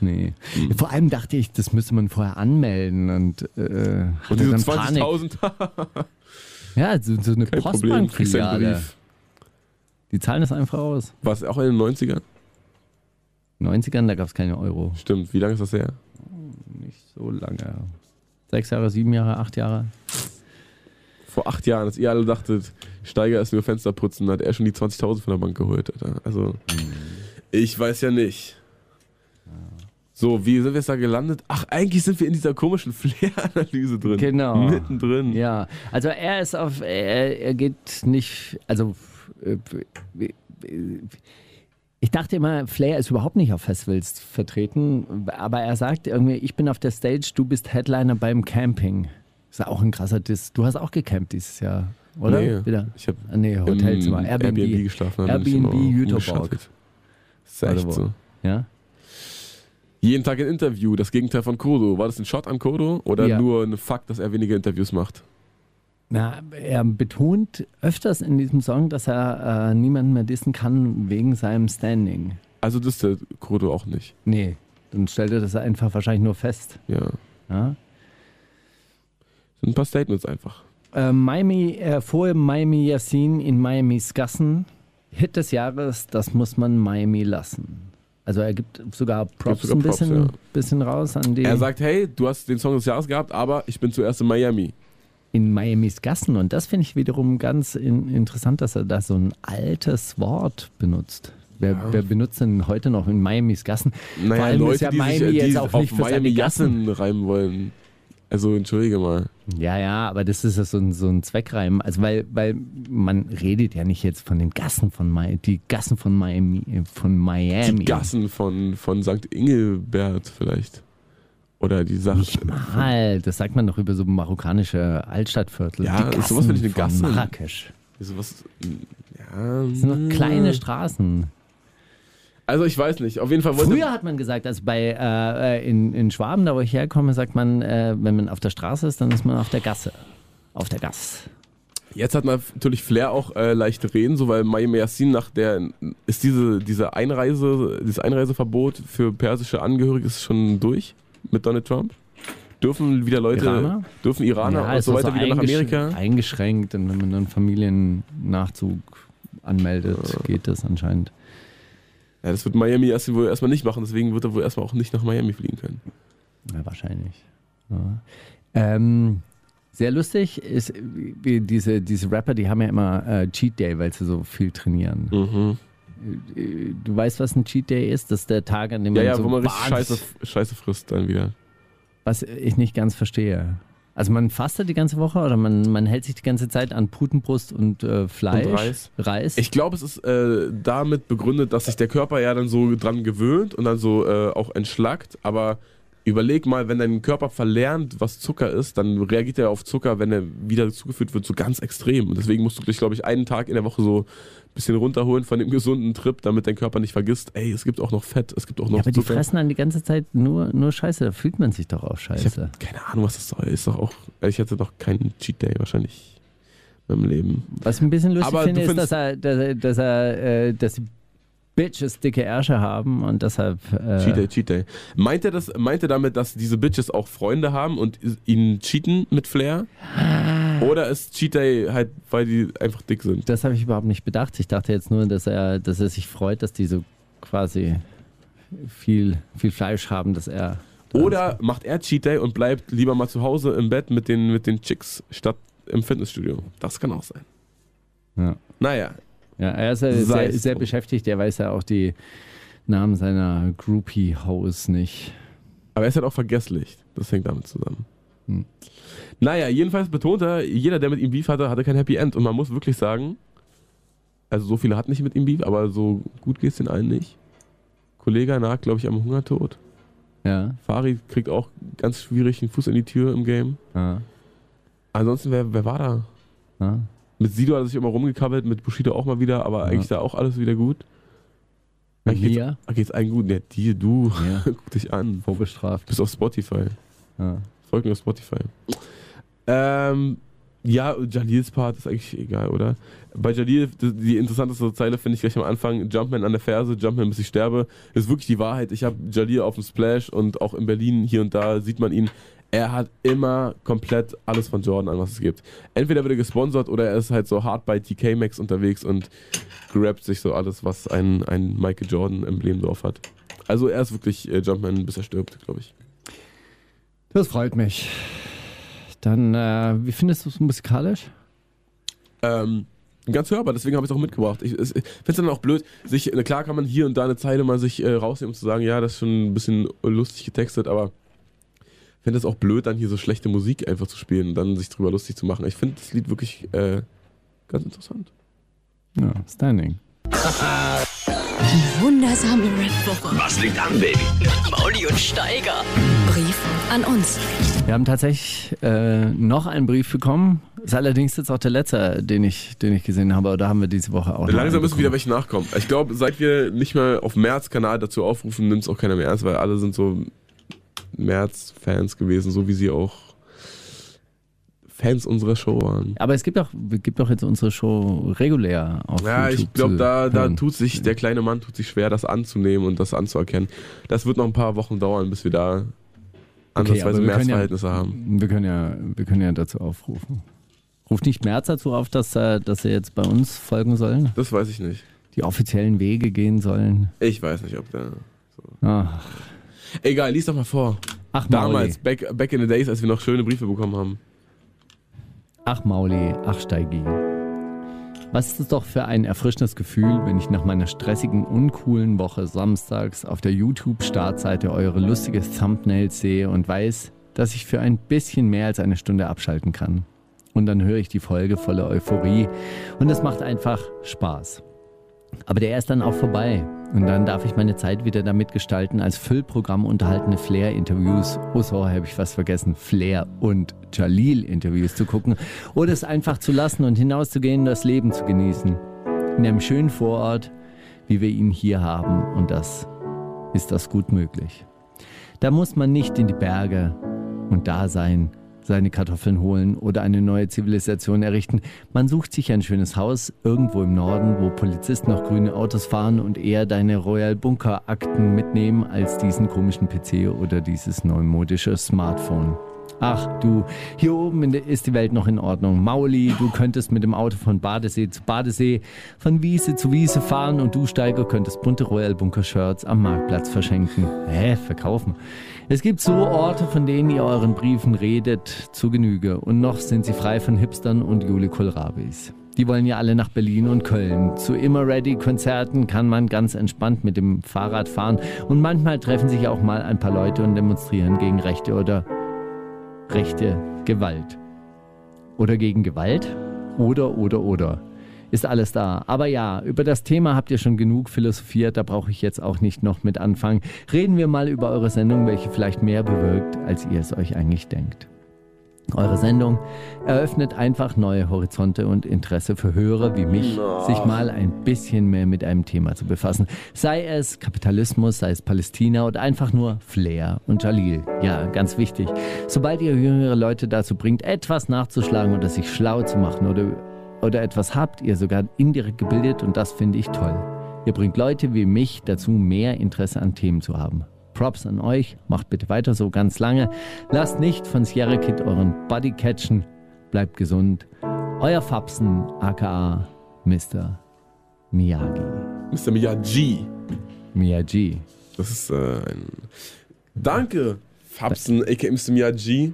Nee. Vor allem dachte ich, das müsste man vorher anmelden und, äh, Und diese dann Panik. 20.000, Ja, so, so eine Postbankfiliale. Die zahlen das einfach aus. War es auch in den 90ern? 90ern, da gab es keine Euro. Stimmt. Wie lange ist das her? Nicht so lange. Sechs Jahre, sieben Jahre, acht Jahre. Vor acht Jahren, als ihr alle dachtet, Steiger ist nur Fenster putzen, hat er schon die 20.000 von der Bank geholt. Alter. Also, ich weiß ja nicht. So, wie sind wir jetzt da gelandet? Ach, eigentlich sind wir in dieser komischen Flair-Analyse drin. Genau. Mittendrin. Ja, also er ist auf, er, er geht nicht, also äh, ich dachte immer, Flair ist überhaupt nicht auf Festivals vertreten, aber er sagt irgendwie, ich bin auf der Stage, du bist Headliner beim Camping. Ist ja auch ein krasser Diss. Du hast auch gecampt dieses Jahr, oder? Nee, Wieder? ich habe Ah, nee, Hotelzimmer, im Airbnb. Airbnb geschlafen. Airbnb, Jüterborg. umgeschattet. Ist echt so. Ja? Jeden Tag ein Interview, das Gegenteil von Kodo. War das ein Shot an Kodo oder Ja. nur ein Fakt, dass er weniger Interviews macht? Na, er betont öfters in diesem Song, dass er äh, niemanden mehr dissen kann wegen seinem Standing. Also das ist der Kodo auch nicht. Nee, dann stellt er das einfach wahrscheinlich nur fest. Ja. Ja? Sind ein paar Statements einfach. Äh, Miami, äh, vor Miami Yassin in Miamis Gassen. Hit des Jahres, das muss man Miami lassen. Also er gibt sogar Props sogar ein Props, bisschen, ja. bisschen raus an die Er sagt, hey, du hast den Song des Jahres gehabt, aber ich bin zuerst in Miami. In Miamis Gassen. Und das finde ich wiederum ganz in, interessant, dass er da so ein altes Wort benutzt. Wer, wer benutzt denn heute noch in Miamis Gassen? Naja, Vor allem Leute, ist ja die Miami sich jetzt auch auf nicht für Miami Gassen. Gassen reimen wollen. Also entschuldige mal. Ja, ja, aber das ist ja so ein, so ein Zweckreim. Also weil, weil man redet ja nicht jetzt von den Gassen von Miami, die Gassen von Miami, äh, von Miami. Die Gassen von, von St. Ingelbert vielleicht. Oder die Sache. Nicht mal, das sagt man doch über so marokkanische Altstadtviertel. Ja, die sowas finde ich eine Gasse. Marrakesch. Sowas, ja, Das sind noch kleine Straßen. Also ich weiß nicht. Auf jeden Fall wollte Früher hat man gesagt, also bei äh, in, in Schwaben, da wo ich herkomme, sagt man, äh, wenn man auf der Straße ist, dann ist man auf der Gasse. Auf der Gasse. Jetzt hat man natürlich Flair auch äh, leichte Reden, so weil Miami Yassin nach der ist diese, diese Einreise, dieses Einreiseverbot für persische Angehörige ist schon durch mit Donald Trump. Dürfen wieder Leute, Iraner? dürfen Iraner und ist so weiter wieder nach Amerika? Eingeschränkt und wenn man dann Familiennachzug anmeldet, geht das anscheinend. Ja, das wird Miami Yassin wohl erstmal nicht machen, deswegen wird er wohl erstmal auch nicht nach Miami fliegen können. Ja, wahrscheinlich. Ja. Ähm, sehr lustig ist, wie diese, diese Rapper, die haben ja immer äh, Cheat Day, weil sie so viel trainieren. Mhm. Äh, du weißt, was ein Cheat Day ist? Das ist der Tag, an dem Ja, man ja, so wo man richtig Scheiße, Scheiße frisst dann wieder. Was ich nicht ganz verstehe. Also man fastet die ganze Woche oder man, man hält sich die ganze Zeit an Putenbrust und äh, Fleisch? Und Reis. Reis? Ich glaube, es ist äh, damit begründet, dass sich der Körper ja dann so dran gewöhnt und dann so äh, auch entschlackt. Aber überleg mal, wenn dein Körper verlernt, was Zucker ist, dann reagiert er auf Zucker, wenn er wieder zugeführt wird, so ganz extrem. Und deswegen musst du dich, glaube ich, einen Tag in der Woche so ein bisschen runterholen von dem gesunden Trip, damit dein Körper nicht vergisst, ey, es gibt auch noch Fett, es gibt auch noch ja, aber die Zucker. fressen dann die ganze Zeit nur, nur Scheiße. Da fühlt man sich doch auch scheiße. keine Ahnung, was das soll. Ist doch auch, ich hatte doch keinen Cheat Day wahrscheinlich in meinem Leben. Was ich ein bisschen lustig Aber finde, ist, dass er, dass er, dass, er äh, dass die Bitches dicke Ärsche haben und deshalb. Äh, Cheat Day, Cheat Day. Meint er, das, meint er damit, dass diese Bitches auch Freunde haben und ihnen cheaten mit Flair? Oder ist Cheat Day halt, weil die einfach dick sind? Das habe ich überhaupt nicht bedacht. Ich dachte jetzt nur, dass er, dass er sich freut, dass die so quasi viel, viel Fleisch haben, dass er. Oder macht er Cheat Day und bleibt lieber mal zu Hause im Bett mit den, mit den Chicks statt im Fitnessstudio? Das kann auch sein. Ja. Naja, Ja, er ist ja sehr, es sehr beschäftigt. Er weiß ja auch die Namen seiner Groupie-Hoes nicht. aber er ist halt auch vergesslich. Das hängt damit zusammen. Hm. Naja, jedenfalls betont er, jeder, der mit ihm Beef hatte, hatte kein Happy End. Und man muss wirklich sagen, also so viele hatten nicht mit ihm Beef, aber so gut geht's den allen nicht. Kollege nagt, glaube ich, am Hungertod. Ja, Fari kriegt auch ganz schwierig einen Fuß in die Tür im Game. ja, Ansonsten, wer, wer war da? ja. Mit Sido hat er sich immer rumgekabbelt, mit Bushido auch mal wieder, aber Ja. eigentlich da auch alles wieder gut. Mit mir? geht's, geht's allen gut. Ja, dir, du, Ja, guck dich an. vorbestraft. Bist auf Spotify. Ja. Folgt mir auf Spotify. Ähm, ja, Jalils Part ist eigentlich egal, oder? Bei Jalil, die, die interessanteste Zeile finde ich gleich am Anfang, Jumpman an der Ferse, Jumpman bis ich sterbe, ist wirklich die Wahrheit. Ich habe Jalil auf dem Splash und auch in Berlin hier und da sieht man ihn. Er hat immer komplett alles von Jordan an, was es gibt. Entweder wird er gesponsert oder er ist halt so hart bei TK Maxx unterwegs und grabbt sich so alles, was ein, ein Michael Jordan-Emblem drauf hat. Also er ist wirklich äh, Jumpman, bis er stirbt, glaube ich. Das freut mich. Dann, äh, wie findest du es musikalisch? Ähm, ganz hörbar, deswegen habe ich es auch mitgebracht. Ich, ich finde es dann auch blöd, sich, klar kann man hier und da eine Zeile mal sich äh, rausnehmen, um zu sagen, ja, das ist schon ein bisschen lustig getextet, aber finde es auch blöd, dann hier so schlechte Musik einfach zu spielen und dann sich drüber lustig zu machen. Ich finde das Lied wirklich äh, ganz interessant. Ja, Standing. Wundersame Red Woche. Was liegt an, Baby? Mauli und Steiger. Brief an uns. Wir haben tatsächlich äh, noch einen Brief bekommen. Ist allerdings jetzt auch der letzte, den ich, den ich gesehen habe. Aber da haben wir diese Woche auch noch Langsam müssen wieder welche nachkommen. Ich glaube, seit wir nicht mehr auf März-Kanal dazu aufrufen, nimmt es auch keiner mehr ernst, weil alle sind so März-Fans gewesen, so wie sie auch Fans unserer Show waren. Aber es gibt auch, gibt auch jetzt unsere Show regulär auf Ja, YouTube ich glaube, da, da tut sich, der kleine Mann tut sich schwer, das anzunehmen und das anzuerkennen. Das wird noch ein paar Wochen dauern, bis wir da Okay, ansatzweise wir können ja- Märzverhältnisse haben. Wir können ja, wir können ja dazu aufrufen. Ruft nicht März dazu auf, dass, dass sie jetzt bei uns folgen sollen? Das weiß ich nicht. Die offiziellen Wege gehen sollen? Ich weiß nicht, ob der. Ach, Egal, lies doch mal vor. ach Damals, Mauli. back, back in the days, als wir noch schöne Briefe bekommen haben. Ach Mauli, ach Steigi. Was ist es doch für ein erfrischendes Gefühl, wenn ich nach meiner stressigen, uncoolen Woche samstags auf der YouTube-Startseite eure lustige Thumbnails sehe und weiß, dass ich für ein bisschen mehr als eine Stunde abschalten kann. Und dann höre ich die Folge voller Euphorie und es macht einfach Spaß. Aber der ist dann auch vorbei. Und dann darf ich meine Zeit wieder damit gestalten, als Füllprogramm unterhaltene Flair-Interviews, oh sorry, habe ich was vergessen, Flair- und Jalil-Interviews zu gucken oder es einfach zu lassen und hinauszugehen, das Leben zu genießen. In einem schönen Vorort, wie wir ihn hier haben. Und das ist das gut möglich. Da muss man nicht in die Berge und da sein, seine Kartoffeln holen oder eine neue Zivilisation errichten. Man sucht sich ein schönes Haus irgendwo im Norden, wo Polizisten noch grüne Autos fahren und eher deine Royal Bunker Akten mitnehmen als diesen komischen PC oder dieses neumodische Smartphone. Ach du, hier oben ist die Welt noch in Ordnung. Mauli, du könntest mit dem Auto von Badesee zu Badesee, von Wiese zu Wiese fahren und du, Steiger, könntest bunte Royal Bunker Shirts am Marktplatz verschenken. Hä, verkaufen? Es gibt so Orte, von denen ihr euren Briefen redet, zu Genüge. Und noch sind sie frei von Hipstern und Juli Kohlrabis. Die wollen ja alle nach Berlin und Köln. Zu Immer Ready Konzerten kann man ganz entspannt mit dem Fahrrad fahren und manchmal treffen sich auch mal ein paar Leute und demonstrieren gegen rechte oder rechte Gewalt. Oder gegen Gewalt? Oder, oder, oder. Ist alles da. Aber ja, über das Thema habt ihr schon genug philosophiert, da brauche ich jetzt auch nicht noch mit anfangen. Reden wir mal über eure Sendung, welche vielleicht mehr bewirkt, als ihr es euch eigentlich denkt. Eure Sendung eröffnet einfach neue Horizonte und Interesse für Hörer wie mich, sich mal ein bisschen mehr mit einem Thema zu befassen. Sei es Kapitalismus, sei es Palästina oder einfach nur Flair und Jalil. Ja, ganz wichtig. Sobald ihr jüngere Leute dazu bringt, etwas nachzuschlagen oder sich schlau zu machen oder, oder etwas habt ihr sogar indirekt gebildet und das finde ich toll. Ihr bringt Leute wie mich dazu, mehr Interesse an Themen zu haben. Props an euch. Macht bitte weiter so ganz lange. Lasst nicht von Sierra Kid euren Body catchen. Bleibt gesund. Euer Fapsen, aka Mr. Miyagi. Mr. Miyagi. Miyagi. Das ist äh, ein. Danke, Fabsen, aka Mr. Miyagi.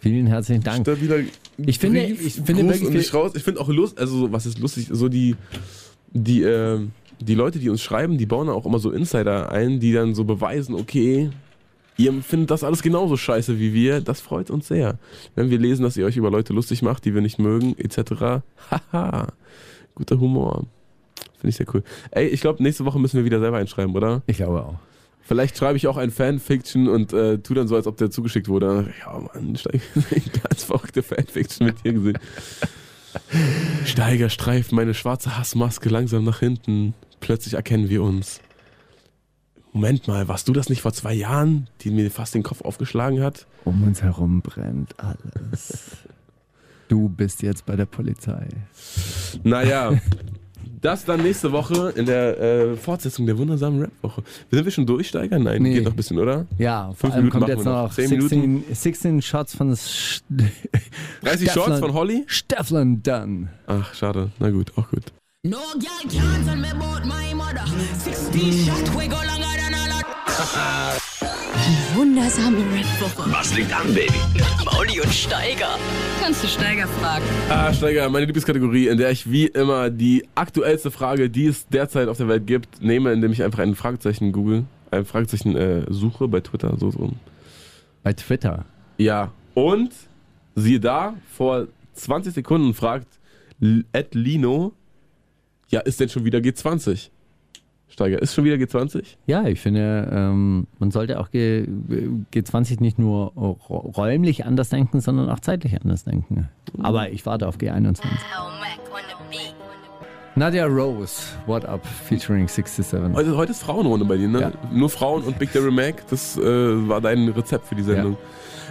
Vielen herzlichen Dank. Stabiler Ich finde- ich finde wirklich und viel- nicht raus. Ich finde auch lustig, also so, was ist lustig, so die, die, äh, die Leute, die uns schreiben, die bauen auch immer so Insider ein, die dann so beweisen, okay, ihr findet das alles genauso scheiße wie wir. Das freut uns sehr. Wenn wir lesen, dass ihr euch über Leute lustig macht, die wir nicht mögen, etc. Haha, guter Humor. Finde ich sehr cool. Ey, ich glaube, nächste Woche müssen wir wieder selber einschreiben, oder? Ich glaube auch. Vielleicht schreibe ich auch ein Fanfiction und äh, tu dann so, als ob der zugeschickt wurde. Ja, Mann, Steiger, ganz verrückte Fanfiction mit dir gesehen. Steiger streift meine schwarze Hassmaske langsam nach hinten. Plötzlich erkennen wir uns. Moment mal, warst du das nicht vor zwei Jahren, die mir fast den Kopf aufgeschlagen hat? Um uns herum brennt alles. Du bist jetzt bei der Polizei. Naja, das dann nächste Woche in der äh, Fortsetzung der wundersamen Rap-Woche. Sind wir schon durch, Steiger? Nein, Nee. geht noch ein bisschen, oder? Ja, vor Fünf allem Minuten kommt machen jetzt noch. noch Zehn 16, 16 Shots von Sch 30 Shorts von Holly? Stefflin Dunn. Ach, schade. Na gut, auch gut. No girl can tell me about my mother. 16 shot, we go longer than a lot. Wundersame Red-Woche. Was liegt an, Baby? Mauli und Steiger. Kannst du Steiger fragen? Ah, Steiger, meine Lieblingskategorie, in der ich wie immer die aktuellste Frage, die es derzeit auf der Welt gibt, nehme, indem ich einfach ein Fragezeichen google, ein Fragezeichen äh, suche bei Twitter, so so. Bei Twitter. Ja, und siehe da, vor 20 Sekunden fragt Ed Lino, ja, ist denn schon wieder G20? Steiger, ist schon wieder G20? Ja, ich finde, ähm, man sollte auch G, G20 nicht nur räumlich anders denken, sondern auch zeitlich anders denken. Aber ich warte auf G21. Nadia Rose, What Up, featuring 67. Heute, heute ist Frauenrunde bei dir, ne? Ja. Nur Frauen und Big Daddy Mac, das äh, war dein Rezept für die Sendung.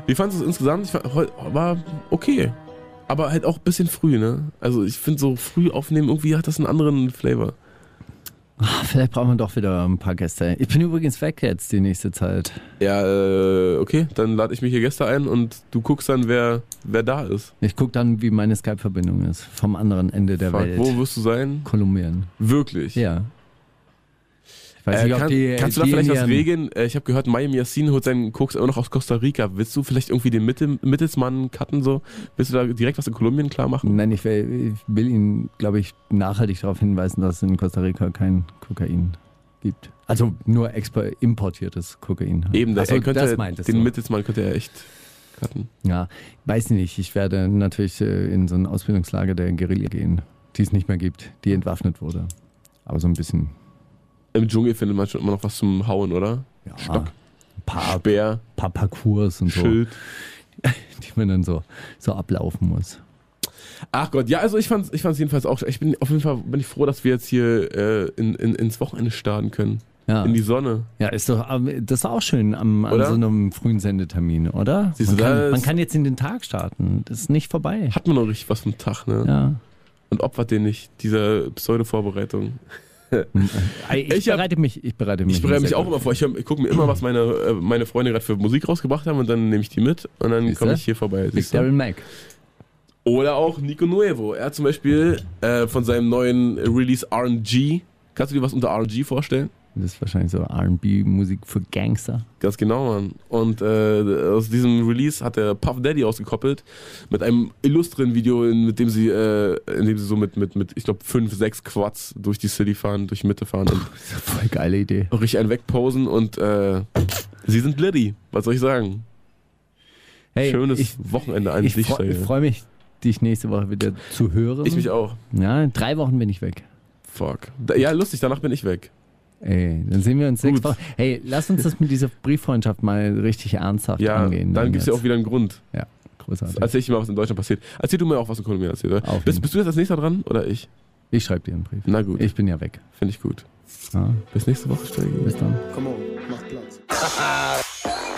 Wie fandest du es insgesamt? Ich war okay. Aber halt auch ein bisschen früh, ne? Also ich finde so früh aufnehmen, irgendwie hat das einen anderen Flavor. Ah, Vielleicht brauchen wir doch wieder ein paar Gäste. Ich bin übrigens weg jetzt die nächste Zeit. Ja, äh, okay, dann lade ich mich hier Gäste ein und du guckst dann, wer, wer da ist. Ich gucke dann, wie meine Skype-Verbindung ist. Vom anderen Ende der Fuck, Welt. Wo wirst du sein? Kolumbien. Wirklich? Ja. Weiß Äh, nicht, kann, die, kannst du da vielleicht was regeln? Äh, ich habe gehört, Mayim Yassin holt seinen Koks immer noch aus Costa Rica. Willst du vielleicht irgendwie den Mitte, Mittelsmann cutten so? Willst du da direkt was in Kolumbien klar machen? Nein, ich will, ich will ihn, glaube ich, nachhaltig darauf hinweisen, dass es in Costa Rica kein Kokain gibt. Also nur importiertes Kokain. Eben, Ach so, er könnte das meintest den du. Mittelsmann könnte er echt cutten. Ja, weiß nicht. Ich werde natürlich äh, in so ein Ausbildungslager der Guerilla gehen, die es nicht mehr gibt, die entwaffnet wurde. Aber so ein bisschen Im Dschungel findet man schon immer noch was zum Hauen, oder? ja, Stock. ein paar, Speer, paar Parcours und so, Schild. die man dann so, so ablaufen muss. Ach Gott, ja, also ich fand's, ich fand's jedenfalls auch. Ich bin auf jeden Fall bin ich froh, dass wir jetzt hier äh, in, in, ins Wochenende starten können. Ja, In die Sonne. ja ist doch, aber das ist auch schön am, an so einem frühen Sendetermin, oder? Siehst du, man, kann, da ist- man kann jetzt in den Tag starten. Das ist nicht vorbei. Hat man noch richtig was vom Tag, ne? Ja. Und opfert den nicht, dieser Pseudo-Vorbereitung. Ich, Ich hab- bereite mich, ich bereite mich. Ich bereite mich auch immer vor. Ich, ich gucke mir immer, was meine, äh, meine Freunde gerade für Musik rausgebracht haben und dann nehme ich die mit und dann komme ich hier vorbei. Big? Daryl Mac. Oder auch Nico Nuevo. Er hat zum Beispiel äh, von seinem neuen Release RNG. Kannst du dir was unter RNG vorstellen? Das ist wahrscheinlich so RB-Musik für Gangster. Ganz genau, Mann. Und äh, aus diesem Release hat der Puff Daddy ausgekoppelt mit einem illustren Video, in, mit dem sie, äh, in dem sie so mit, mit, mit ich glaube, fünf, sechs Quads durch die City fahren, durch die Mitte fahren und Das ist eine voll geile Idee. richtig einen wegposen und äh, sie sind Liddy. Was soll ich sagen? Hey, Schönes ich, Wochenende an ich, freu- ich freue mich, dich nächste Woche wieder zu hören. Ich mich auch. Ja, in drei Wochen bin ich weg. Fuck. Ja, lustig, danach bin ich weg. Ey, dann sehen wir uns Gut. sechs Wochen. Hey, lass uns das mit dieser Brieffreundschaft mal richtig ernsthaft Ja, angehen. dann gibt es ja auch wieder einen Grund. Ja, großartig. Erzähl ich dir mal, was in Deutschland passiert. Erzähl du mir auch, was in Kolumbien passiert. Oder? Bist, bist du jetzt als nächster dran oder ich? Ich schreibe dir einen Brief. Na gut, Ich bin ja weg. finde ich gut. Ja, Bis nächste Woche, Steiger. bis dann.